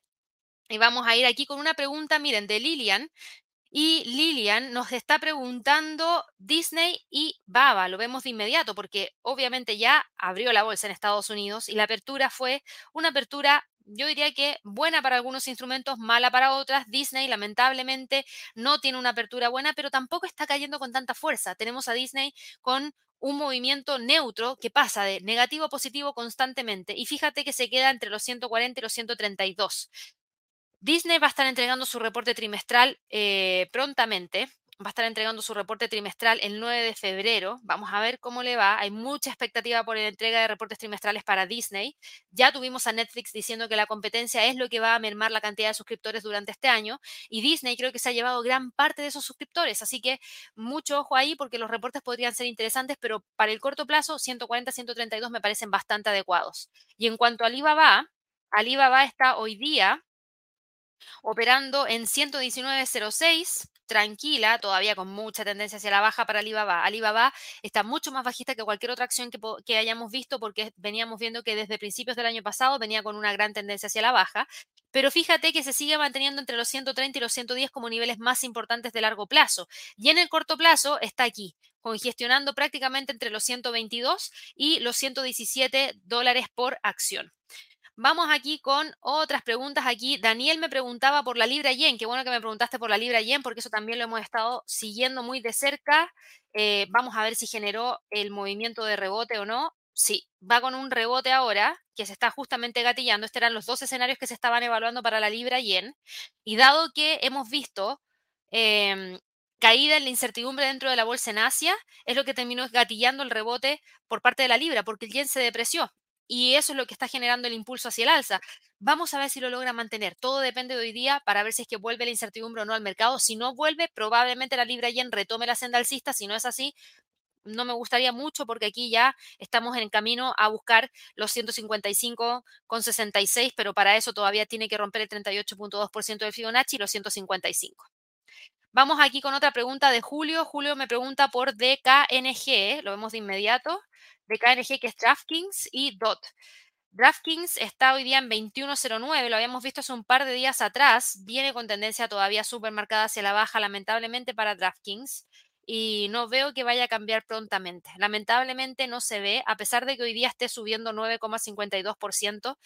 Y vamos a ir aquí con una pregunta, miren, de Lilian. Y Lilian nos está preguntando Disney y Baba. Lo vemos de inmediato porque obviamente ya abrió la bolsa en Estados Unidos y la apertura fue una apertura yo diría que buena para algunos instrumentos, mala para otras. Disney lamentablemente no tiene una apertura buena, pero tampoco está cayendo con tanta fuerza. Tenemos a Disney con un movimiento neutro que pasa de negativo a positivo constantemente y fíjate que se queda entre los 140 y los 132. Disney va a estar entregando su reporte trimestral eh, prontamente va a estar entregando su reporte trimestral el 9 de febrero. Vamos a ver cómo le va. Hay mucha expectativa por la entrega de reportes trimestrales para Disney. Ya tuvimos a Netflix diciendo que la competencia es lo que va a mermar la cantidad de suscriptores durante este año y Disney creo que se ha llevado gran parte de esos suscriptores. Así que mucho ojo ahí porque los reportes podrían ser interesantes, pero para el corto plazo 140, 132 me parecen bastante adecuados. Y en cuanto a Alibaba, Alibaba está hoy día operando en 119.06 tranquila, todavía con mucha tendencia hacia la baja para Alibaba. Alibaba está mucho más bajista que cualquier otra acción que, hayamos visto porque veníamos viendo que desde principios del año pasado venía con una gran tendencia hacia la baja. Pero fíjate que se sigue manteniendo entre los 130 y los 110 como niveles más importantes de largo plazo. Y en el corto plazo está aquí, congestionando prácticamente entre los 122 y los 117 dólares por acción. Vamos aquí con otras preguntas. Aquí Daniel me preguntaba por la libra yen. Qué bueno que me preguntaste por la libra yen porque eso también lo hemos estado siguiendo muy de cerca. Eh, vamos a ver si generó el movimiento de rebote o no. Sí, va con un rebote ahora que se está justamente gatillando. Estos eran los dos escenarios que se estaban evaluando para la libra yen. Y dado que hemos visto em, caída en la incertidumbre dentro de la bolsa en Asia, es lo que terminó gatillando el rebote por parte de la libra, porque el yen se depreció y eso es lo que está generando el impulso hacia el alza. Vamos a ver si lo logra mantener. Todo depende de hoy día para ver si es que vuelve la incertidumbre o no al mercado. Si no vuelve, probablemente la libra yen retome la senda alcista. Si no es así, no me gustaría mucho porque aquí ya estamos en camino a buscar los 155,66, pero para eso todavía tiene que romper el 38.2% del Fibonacci y los 155. Vamos aquí con otra pregunta de Julio. Julio me pregunta por DKNG, lo vemos de inmediato de KNG, que es DraftKings, y DOT. DraftKings está hoy día en 21.09, lo habíamos visto hace un par de días atrás, viene con tendencia todavía súper marcada hacia la baja, lamentablemente para DraftKings, y no veo que vaya a cambiar prontamente. Lamentablemente no se ve, a pesar de que hoy día esté subiendo 9,52%,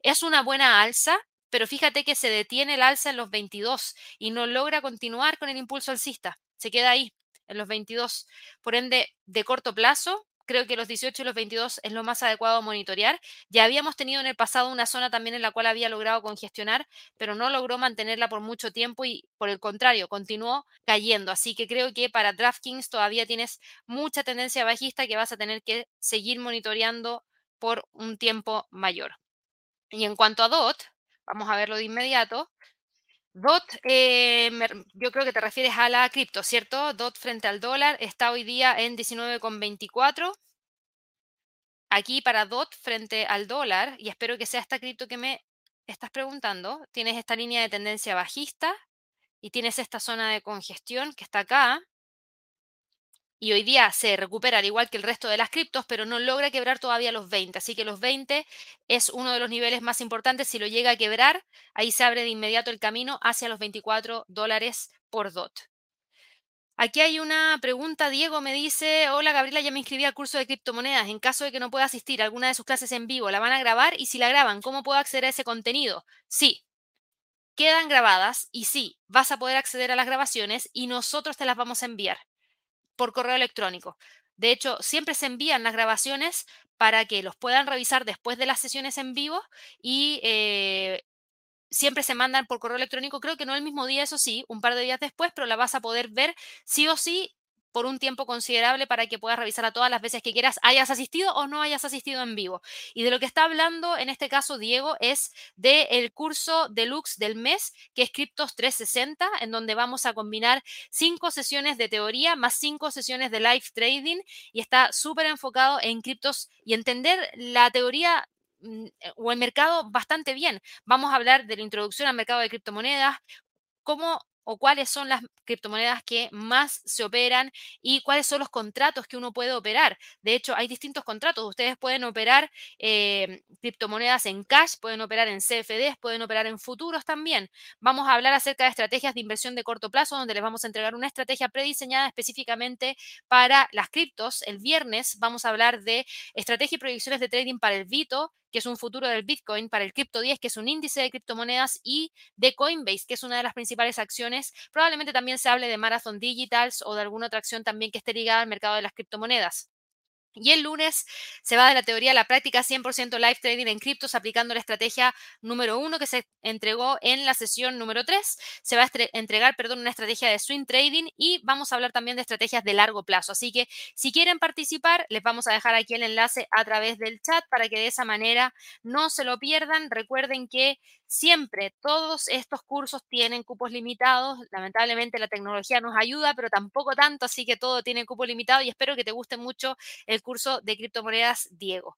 es una buena alza, pero fíjate que se detiene el alza en los 22 y no logra continuar con el impulso alcista, se queda ahí en los 22. Por ende, de corto plazo, creo que los 18 y los 22 es lo más adecuado monitorear. Ya habíamos tenido en el pasado una zona también en la cual había logrado congestionar, pero no logró mantenerla por mucho tiempo y por el contrario, continuó cayendo. Así que creo que para DraftKings todavía tienes mucha tendencia bajista que vas a tener que seguir monitoreando por un tiempo mayor. Y en cuanto a DOT, vamos a verlo de inmediato. DOT, eh, yo creo que te refieres a la cripto, ¿cierto? DOT frente al dólar está hoy día en 19,24. Aquí para DOT frente al dólar, y espero que sea esta cripto que me estás preguntando, tienes esta línea de tendencia bajista y tienes esta zona de congestión que está acá y hoy día se recupera al igual que el resto de las criptos, pero no logra quebrar todavía los 20. Así que los 20 es uno de los niveles más importantes. Si lo llega a quebrar, ahí se abre de inmediato el camino hacia los 24 dólares por DOT. Aquí hay una pregunta, Diego me dice, hola Gabriela, ya me inscribí al curso de criptomonedas. En caso de que no pueda asistir a alguna de sus clases en vivo, ¿la van a grabar? Y si la graban, ¿cómo puedo acceder a ese contenido? Sí, quedan grabadas y sí, vas a poder acceder a las grabaciones y nosotros te las vamos a enviar por correo electrónico. De hecho, siempre se envían las grabaciones para que los puedan revisar después de las sesiones en vivo y eh, siempre se mandan por correo electrónico, creo que no el mismo día, eso sí, un par de días después, pero la vas a poder ver sí o sí por un tiempo considerable para que puedas revisar a todas las veces que quieras, hayas asistido o no hayas asistido en vivo. Y de lo que está hablando en este caso Diego es del el curso deluxe del mes, que es Cryptos 360, en donde vamos a combinar cinco sesiones de teoría más cinco sesiones de live trading y está súper enfocado en criptos y entender la teoría mm, o el mercado bastante bien. Vamos a hablar de la introducción al mercado de criptomonedas, cómo o cuáles son las criptomonedas que más se operan y cuáles son los contratos que uno puede operar. De hecho, hay distintos contratos. Ustedes pueden operar eh, criptomonedas en cash, pueden operar en CFDs, pueden operar en futuros también. Vamos a hablar acerca de estrategias de inversión de corto plazo, donde les vamos a entregar una estrategia prediseñada específicamente para las criptos. El viernes vamos a hablar de estrategia y proyecciones de trading para el Vito, que es un futuro del Bitcoin, para el Crypto 10, que es un índice de criptomonedas, y de Coinbase, que es una de las principales acciones. Probablemente también se hable de Marathon Digitals o de alguna otra acción también que esté ligada al mercado de las criptomonedas. Y el lunes se va de la teoría a la práctica 100% live trading en criptos aplicando la estrategia número uno que se entregó en la sesión número 3. Se va a entregar, perdón, una estrategia de swing trading y vamos a hablar también de estrategias de largo plazo. Así que si quieren participar, les vamos a dejar aquí el enlace a través del chat para que de esa manera no se lo pierdan. Recuerden que siempre todos estos cursos tienen cupos limitados. Lamentablemente la tecnología nos ayuda, pero tampoco tanto, así que todo tiene cupo limitado y espero que te guste mucho el curso de criptomonedas Diego.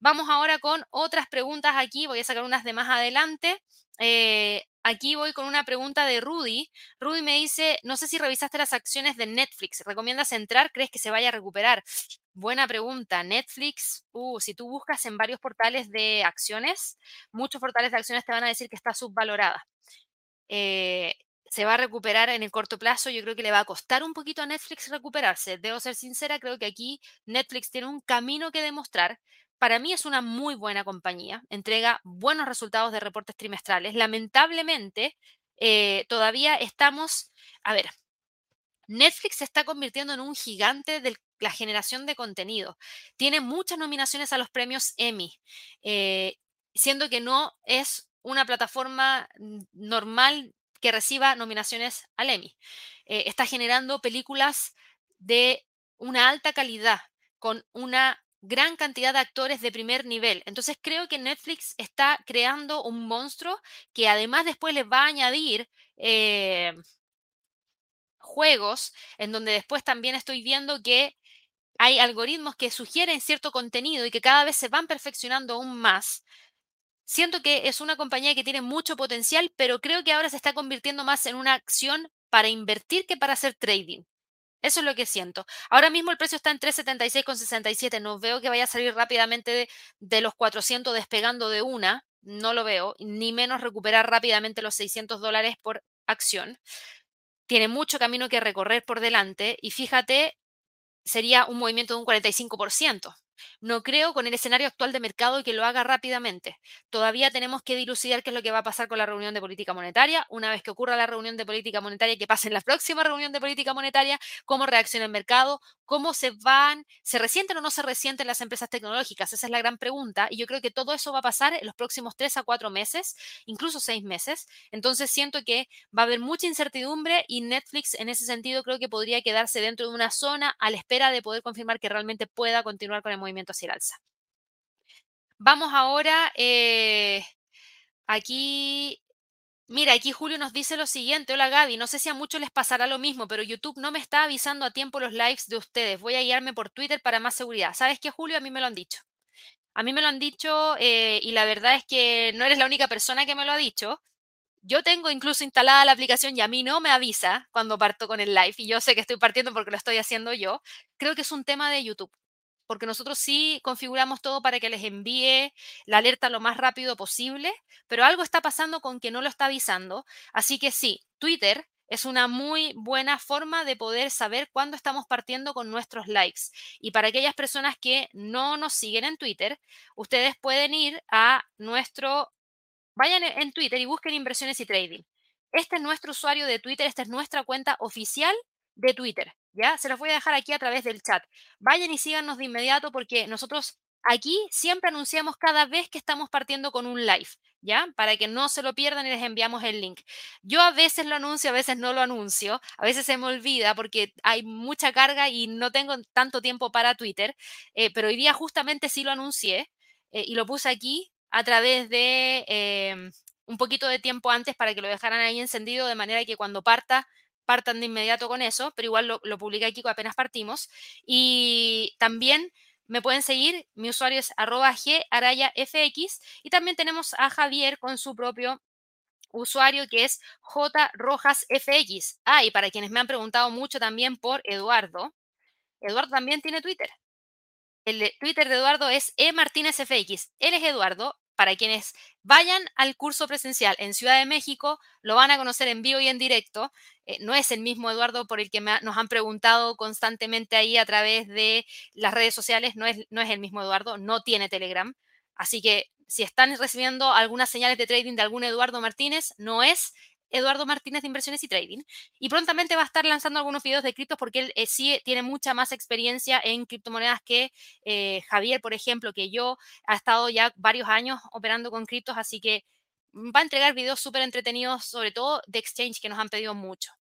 Vamos ahora con otras preguntas aquí. Voy a sacar unas de más adelante. Eh, aquí voy con una pregunta de Rudy. Rudy me dice, no sé si revisaste las acciones de Netflix. ¿Recomiendas entrar? ¿Crees que se vaya a recuperar? Buena pregunta. Netflix, uh, si tú buscas en varios portales de acciones, muchos portales de acciones te van a decir que está subvalorada. Eh, se va a recuperar en el corto plazo. Yo creo que le va a costar un poquito a Netflix recuperarse. Debo ser sincera, creo que aquí Netflix tiene un camino que demostrar. Para mí es una muy buena compañía, entrega buenos resultados de reportes trimestrales. Lamentablemente, eh, todavía estamos, a ver, Netflix se está convirtiendo en un gigante de la generación de contenido. Tiene muchas nominaciones a los premios Emmy, eh, siendo que no es una plataforma normal que reciba nominaciones al Emmy. Eh, está generando películas de una alta calidad, con una gran cantidad de actores de primer nivel. Entonces creo que Netflix está creando un monstruo que además después les va a añadir eh, juegos en donde después también estoy viendo que hay algoritmos que sugieren cierto contenido y que cada vez se van perfeccionando aún más. Siento que es una compañía que tiene mucho potencial, pero creo que ahora se está convirtiendo más en una acción para invertir que para hacer trading. Eso es lo que siento. Ahora mismo el precio está en 376,67. No veo que vaya a salir rápidamente de, los 400 despegando de una. No lo veo. Ni menos recuperar rápidamente los 600 dólares por acción. Tiene mucho camino que recorrer por delante. Y fíjate, sería un movimiento de un 45%. No creo con el escenario actual de mercado que lo haga rápidamente. Todavía tenemos que dilucidar qué es lo que va a pasar con la reunión de política monetaria. Una vez que ocurra la reunión de política monetaria, que pase en la próxima reunión de política monetaria, cómo reacciona el mercado, cómo se van, se resienten o no se resienten las empresas tecnológicas. Esa es la gran pregunta. Y yo creo que todo eso va a pasar en los próximos tres a cuatro meses, incluso seis meses. Entonces siento que va a haber mucha incertidumbre y Netflix en ese sentido creo que podría quedarse dentro de una zona a la espera de poder confirmar que realmente pueda continuar con el movimiento hacia el alza. Vamos ahora, eh, aquí, mira, aquí Julio nos dice lo siguiente, hola Gaby, no sé si a muchos les pasará lo mismo, pero YouTube no me está avisando a tiempo los lives de ustedes, voy a guiarme por Twitter para más seguridad. ¿Sabes qué, Julio? A mí me lo han dicho. A mí me lo han dicho eh, y la verdad es que no eres la única persona que me lo ha dicho. Yo tengo incluso instalada la aplicación y a mí no me avisa cuando parto con el live y yo sé que estoy partiendo porque lo estoy haciendo yo. Creo que es un tema de YouTube porque nosotros sí configuramos todo para que les envíe la alerta lo más rápido posible, pero algo está pasando con que no lo está avisando. Así que sí, Twitter es una muy buena forma de poder saber cuándo estamos partiendo con nuestros likes. Y para aquellas personas que no nos siguen en Twitter, ustedes pueden ir a nuestro, vayan en Twitter y busquen inversiones y trading. Este es nuestro usuario de Twitter, esta es nuestra cuenta oficial de Twitter. ¿Ya? Se los voy a dejar aquí a través del chat. Vayan y síganos de inmediato porque nosotros aquí siempre anunciamos cada vez que estamos partiendo con un live, ¿ya? Para que no se lo pierdan y les enviamos el link. Yo a veces lo anuncio, a veces no lo anuncio, a veces se me olvida porque hay mucha carga y no tengo tanto tiempo para Twitter, eh, pero hoy día justamente sí lo anuncié eh, y lo puse aquí a través de em, un poquito de tiempo antes para que lo dejaran ahí encendido de manera que cuando parta partan de inmediato con eso, pero igual lo, lo publiqué aquí apenas partimos. Y también me pueden seguir, mi usuario es arroba garayafx y también tenemos a Javier con su propio usuario que es jrojasfx. Ah, y para quienes me han preguntado mucho también por Eduardo, Eduardo también tiene Twitter. El Twitter de Eduardo es emartinezfx. Él es Eduardo, para quienes vayan al curso presencial en Ciudad de México, lo van a conocer en vivo y en directo. Eh, no es el mismo Eduardo por el que nos han preguntado constantemente ahí a través de las redes sociales, no es, no es el mismo Eduardo, no tiene Telegram. Así que si están recibiendo algunas señales de trading de algún Eduardo Martínez, no es Eduardo Martínez de Inversiones y Trading. Y prontamente va a estar lanzando algunos videos de criptos porque él eh, sí tiene mucha más experiencia en criptomonedas que eh, Javier, por ejemplo, que yo. Ha estado ya varios años operando con criptos, así que va a entregar videos súper entretenidos, sobre todo de exchange que nos han pedido mucho.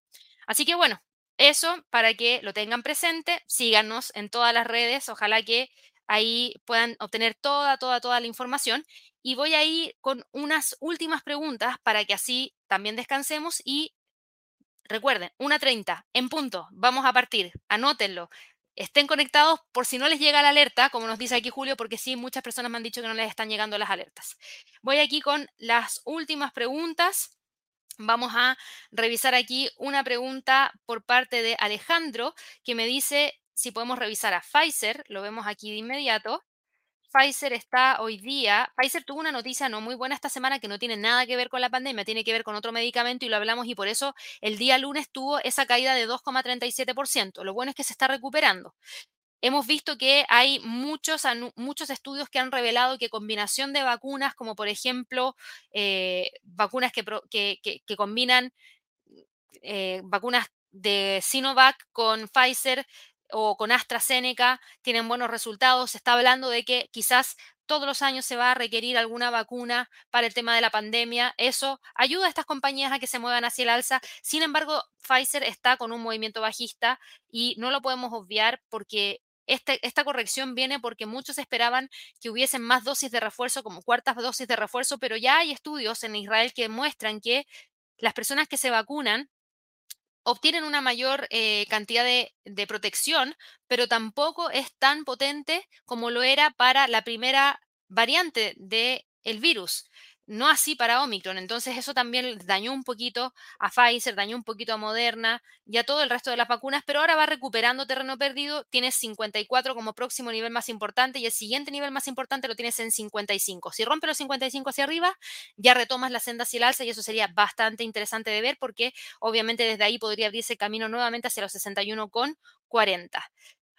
Así que bueno, eso para que lo tengan presente, síganos en todas las redes, ojalá que ahí puedan obtener toda, toda, toda la información. Y voy a ir con unas últimas preguntas para que así también descansemos y recuerden, 1.30 en punto, vamos a partir, anótenlo. Estén conectados por si no les llega la alerta, como nos dice aquí Julio, porque sí, muchas personas me han dicho que no les están llegando las alertas. Voy aquí con las últimas preguntas. Vamos a revisar aquí una pregunta por parte de Alejandro que me dice si podemos revisar a Pfizer, lo vemos aquí de inmediato. Pfizer está hoy día, Pfizer tuvo una noticia no muy buena esta semana que no tiene nada que ver con la pandemia, tiene que ver con otro medicamento y lo hablamos y por eso el día lunes tuvo esa caída de 2,37%. Lo bueno es que se está recuperando. Hemos visto que hay muchos, muchos estudios que han revelado que combinación de vacunas, como por ejemplo eh, vacunas que, combinan eh, vacunas de Sinovac con Pfizer, o con AstraZeneca tienen buenos resultados. Se está hablando de que quizás todos los años se va a requerir alguna vacuna para el tema de la pandemia. Eso ayuda a estas compañías a que se muevan hacia el alza. Sin embargo, Pfizer está con un movimiento bajista y no lo podemos obviar porque este, esta corrección viene porque muchos esperaban que hubiesen más dosis de refuerzo, como cuartas dosis de refuerzo, pero ya hay estudios en Israel que muestran que las personas que se vacunan obtienen una mayor eh, cantidad de, de, protección, pero tampoco es tan potente como lo era para la primera variante del el virus no así para Omicron. Entonces eso también dañó un poquito a Pfizer, dañó un poquito a Moderna y a todo el resto de las vacunas, pero ahora va recuperando terreno perdido. Tienes 54 como próximo nivel más importante y el siguiente nivel más importante lo tienes en 55. Si rompe los 55 hacia arriba, ya retomas la senda hacia el alza y eso sería bastante interesante de ver porque obviamente desde ahí podría abrirse camino nuevamente hacia los 61 con 40.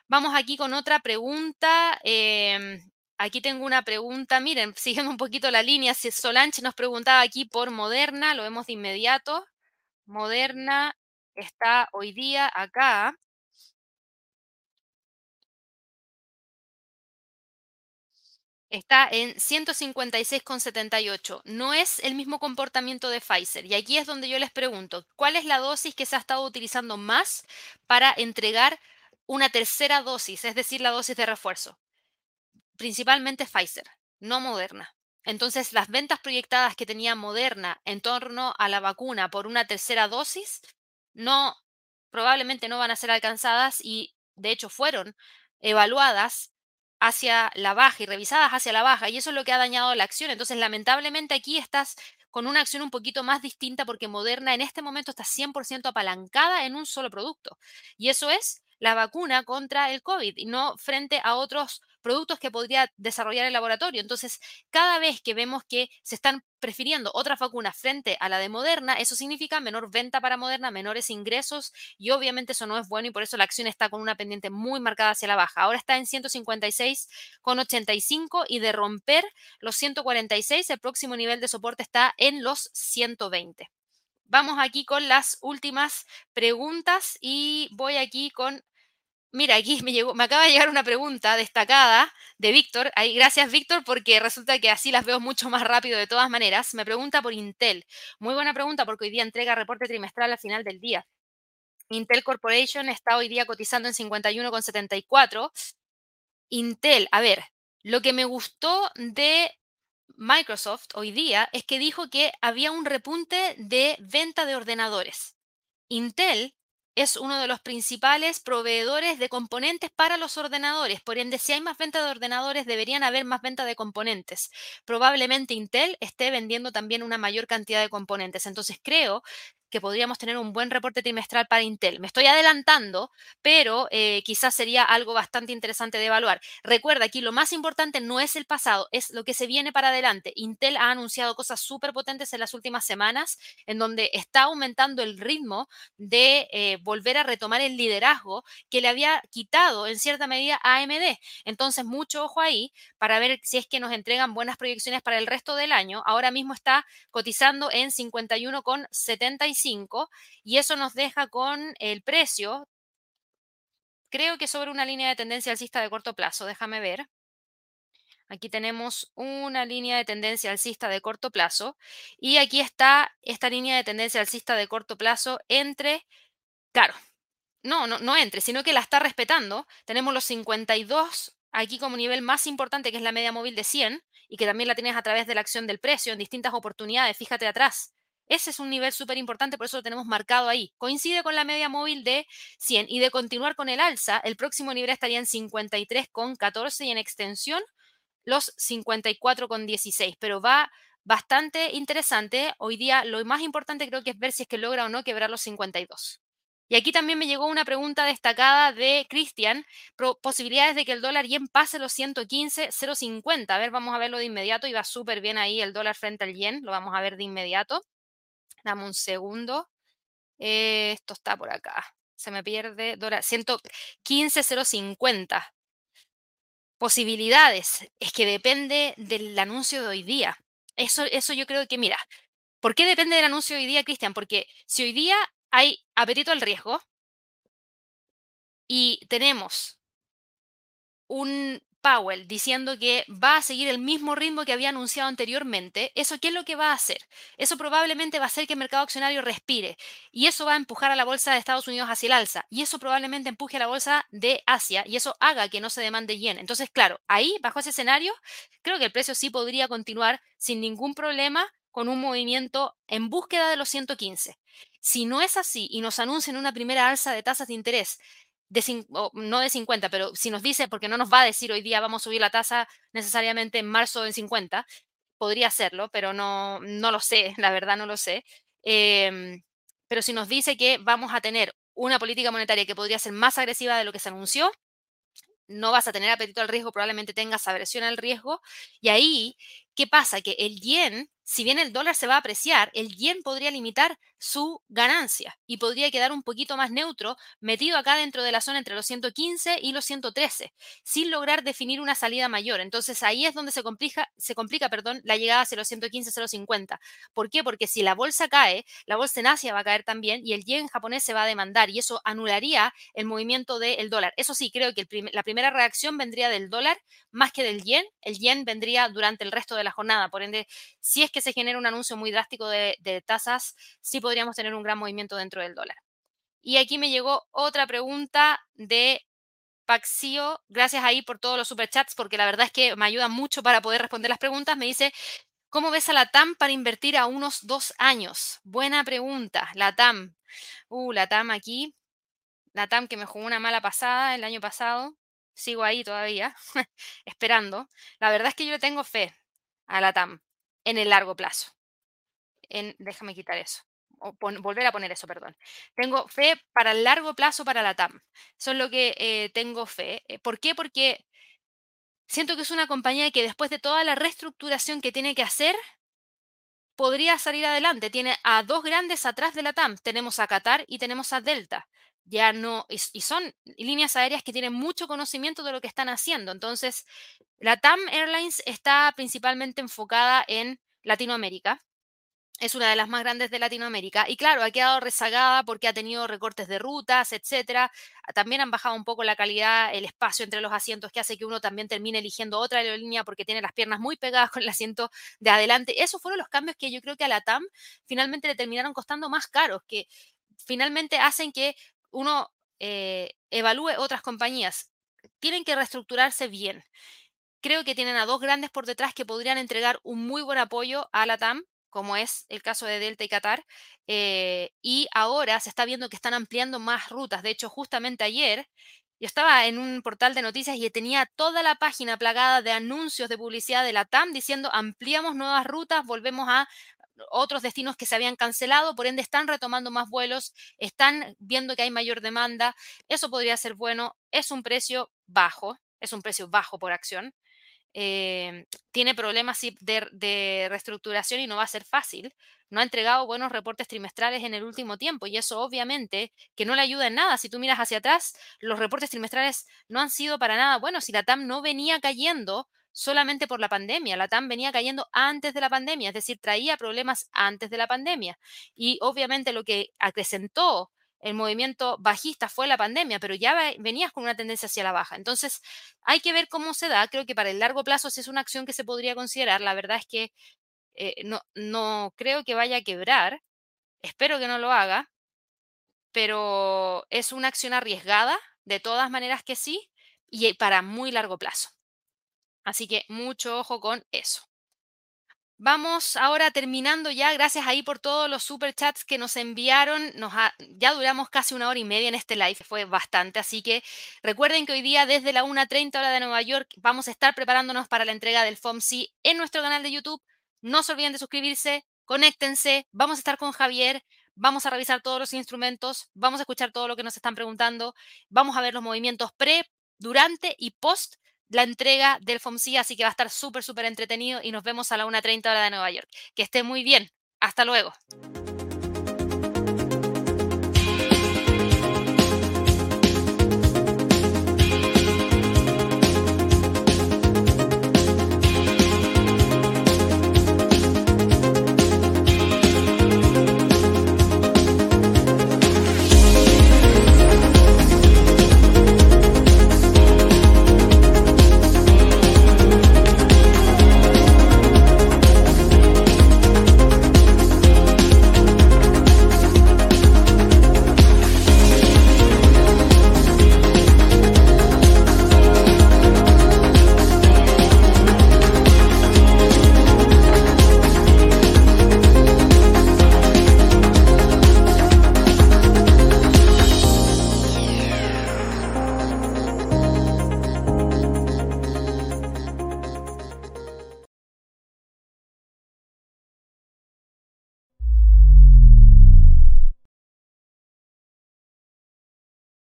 Vamos aquí con otra pregunta. Em, Aquí tengo una pregunta, miren, siguiendo un poquito la línea, si Solange nos preguntaba aquí por Moderna, lo vemos de inmediato. Moderna está hoy día acá. Está en 156,78. No es el mismo comportamiento de Pfizer. Y aquí es donde yo les pregunto, ¿cuál es la dosis que se ha estado utilizando más para entregar una tercera dosis, es decir, la dosis de refuerzo? Principalmente Pfizer, no Moderna. Entonces, las ventas proyectadas que tenía Moderna en torno a la vacuna por una tercera dosis, no, probablemente no van a ser alcanzadas y, de hecho, fueron evaluadas hacia la baja y revisadas hacia la baja, y eso es lo que ha dañado la acción. Entonces, lamentablemente, aquí estás con una acción un poquito más distinta porque Moderna en este momento está 100% apalancada en un solo producto, y eso es la vacuna contra el COVID y no frente a otros productos que podría desarrollar el laboratorio. Entonces, cada vez que vemos que se están prefiriendo otras vacunas frente a la de Moderna, eso significa menor venta para Moderna, menores ingresos y obviamente eso no es bueno y por eso la acción está con una pendiente muy marcada hacia la baja. Ahora está en 156,85 y de romper los 146, el próximo nivel de soporte está en los 120. Vamos aquí con las últimas preguntas y voy aquí con Mira, aquí me, acaba de llegar una pregunta destacada de Víctor. Gracias, Víctor, porque resulta que así las veo mucho más rápido de todas maneras. Me pregunta por Intel. Muy buena pregunta porque hoy día entrega reporte trimestral al final del día. Intel Corporation está hoy día cotizando en 51,74. Intel, a ver, lo que me gustó de Microsoft hoy día es que dijo que había un repunte de venta de ordenadores. Intel es uno de los principales proveedores de componentes para los ordenadores. Por ende, si hay más venta de ordenadores, deberían haber más venta de componentes. Probablemente Intel esté vendiendo también una mayor cantidad de componentes. Entonces, creo que podríamos tener un buen reporte trimestral para Intel. Me estoy adelantando, pero eh, quizás sería algo bastante interesante de evaluar. Recuerda, aquí lo más importante no es el pasado, es lo que se viene para adelante. Intel ha anunciado cosas súper potentes en las últimas semanas, en donde está aumentando el ritmo de eh, volver a retomar el liderazgo que le había quitado en cierta medida a AMD. Entonces, mucho ojo ahí para ver si es que nos entregan buenas proyecciones para el resto del año. Ahora mismo está cotizando en 51,75 y eso nos deja con el precio, creo que sobre una línea de tendencia alcista de corto plazo. Déjame ver. Aquí tenemos una línea de tendencia alcista de corto plazo y aquí está esta línea de tendencia alcista de corto plazo entre, claro, no, no, no entre, sino que la está respetando. Tenemos los 52 aquí como nivel más importante, que es la media móvil de 100, y que también la tienes a través de la acción del precio en distintas oportunidades, fíjate atrás. Ese es un nivel súper importante, por eso lo tenemos marcado ahí. Coincide con la media móvil de 100 y de continuar con el alza, el próximo nivel estaría en 53,14 y en extensión los 54,16, pero va bastante interesante. Hoy día lo más importante creo que es ver si es que logra o no quebrar los 52. Y aquí también me llegó una pregunta destacada de Cristian, posibilidades de que el dólar yen pase los 115, 0,50. A ver, vamos a verlo de inmediato y va súper bien ahí el dólar frente al yen, lo vamos a ver de inmediato. Dame un segundo. Esto está por acá. Se me pierde. Dólar 115, 0,50. Posibilidades. Es que depende del anuncio de hoy día. Eso, eso yo creo que, mira, ¿por qué depende del anuncio de hoy día, Cristian? Porque si hoy día hay apetito al riesgo y tenemos un Powell diciendo que va a seguir el mismo ritmo que había anunciado anteriormente, ¿eso qué es lo que va a hacer? Eso probablemente va a hacer que el mercado accionario respire y eso va a empujar a la bolsa de Estados Unidos hacia el alza y eso probablemente empuje a la bolsa de Asia y eso haga que no se demande yen. Entonces, claro, ahí, bajo ese escenario, creo que el precio sí podría continuar sin ningún problema con un movimiento en búsqueda de los 115. Si no es así y nos anuncian una primera alza de tasas de interés, de, no de 50, pero si nos dice, porque no nos va a decir hoy día vamos a subir la tasa necesariamente en marzo en 50, podría hacerlo, pero no, no lo sé, la verdad no lo sé. Em, pero si nos dice que vamos a tener una política monetaria que podría ser más agresiva de lo que se anunció, no vas a tener apetito al riesgo, probablemente tengas aversión al riesgo. Y ahí, ¿qué pasa? Que el yen si bien el dólar se va a apreciar, el yen podría limitar su ganancia y podría quedar un poquito más neutro, metido acá dentro de la zona entre los 115 y los 113, sin lograr definir una salida mayor. Entonces ahí es donde se complica, se complica perdón, la llegada hacia los 115, 050. ¿Por qué? Porque si la bolsa cae, la bolsa en Asia va a caer también y el yen japonés se va a demandar y eso anularía el movimiento del dólar. Eso sí, creo que la primera reacción vendría del dólar más que del yen. El yen vendría durante el resto de la jornada. Por ende, si es que se genera un anuncio muy drástico de, tasas, sí podríamos tener un gran movimiento dentro del dólar. Y aquí me llegó otra pregunta de Paxio. Gracias ahí por todos los superchats, porque la verdad es que me ayuda mucho para poder responder las preguntas. Me dice, ¿cómo ves a la TAM para invertir a unos dos años? Buena pregunta, la TAM. Uh, la TAM aquí. La TAM que me jugó una mala pasada el año pasado. Sigo ahí todavía, esperando. La verdad es que yo le tengo fe a la TAM en el largo plazo. Déjame quitar eso. Volver a poner eso, perdón. Tengo fe para el largo plazo para la TAM. Son lo que eh, tengo fe. Eh, ¿Por qué? Porque siento que es una compañía que después de toda la reestructuración que tiene que hacer, podría salir adelante. Tiene a dos grandes atrás de la TAM. Tenemos a Qatar y tenemos a Delta. Ya no, y son líneas aéreas que tienen mucho conocimiento de lo que están haciendo. Entonces, la TAM Airlines está principalmente enfocada en Latinoamérica. Es una de las más grandes de Latinoamérica y claro, ha quedado rezagada porque ha tenido recortes de rutas, etcétera. También han bajado un poco la calidad, el espacio entre los asientos que hace que uno también termine eligiendo otra aerolínea porque tiene las piernas muy pegadas con el asiento de adelante. Esos fueron los cambios que yo creo que a la TAM finalmente le terminaron costando más caros, que finalmente hacen que uno eh, evalúe otras compañías. Tienen que reestructurarse bien creo que tienen a dos grandes por detrás que podrían entregar un muy buen apoyo a la TAM, como es el caso de Delta y Qatar. Eh, y ahora se está viendo que están ampliando más rutas. De hecho, justamente ayer yo estaba en un portal de noticias y tenía toda la página plagada de anuncios de publicidad de la TAM diciendo ampliamos nuevas rutas, volvemos a otros destinos que se habían cancelado, por ende están retomando más vuelos, están viendo que hay mayor demanda. Eso podría ser bueno. Es un precio bajo, es un precio bajo por acción. Eh, tiene problemas de, reestructuración y no va a ser fácil. No ha entregado buenos reportes trimestrales en el último tiempo y eso obviamente que no le ayuda en nada. Si tú miras hacia atrás, los reportes trimestrales no han sido para nada buenos. Si la TAM no venía cayendo solamente por la pandemia, la TAM venía cayendo antes de la pandemia, es decir, traía problemas antes de la pandemia. Y obviamente lo que acrecentó el movimiento bajista fue la pandemia, pero ya venías con una tendencia hacia la baja. Entonces, hay que ver cómo se da. Creo que para el largo plazo sí es una acción que se podría considerar. La verdad es que eh, no, no creo que vaya a quebrar. Espero que no lo haga, pero es una acción arriesgada, de todas maneras que sí, y para muy largo plazo. Así que mucho ojo con eso. Vamos ahora terminando ya. Gracias ahí por todos los super chats que nos enviaron. Nos ya duramos casi una hora y media en este live, fue bastante. Así que recuerden que hoy día desde la 1.30 hora de Nueva York vamos a estar preparándonos para la entrega del FOMC en nuestro canal de YouTube. No se olviden de suscribirse, conéctense. Vamos a estar con Javier. Vamos a revisar todos los instrumentos, vamos a escuchar todo lo que nos están preguntando, vamos a ver los movimientos pre, durante y post la entrega del FOMC, así que va a estar súper, súper entretenido y nos vemos a la 1.30 hora de Nueva York. Que esté muy bien. Hasta luego.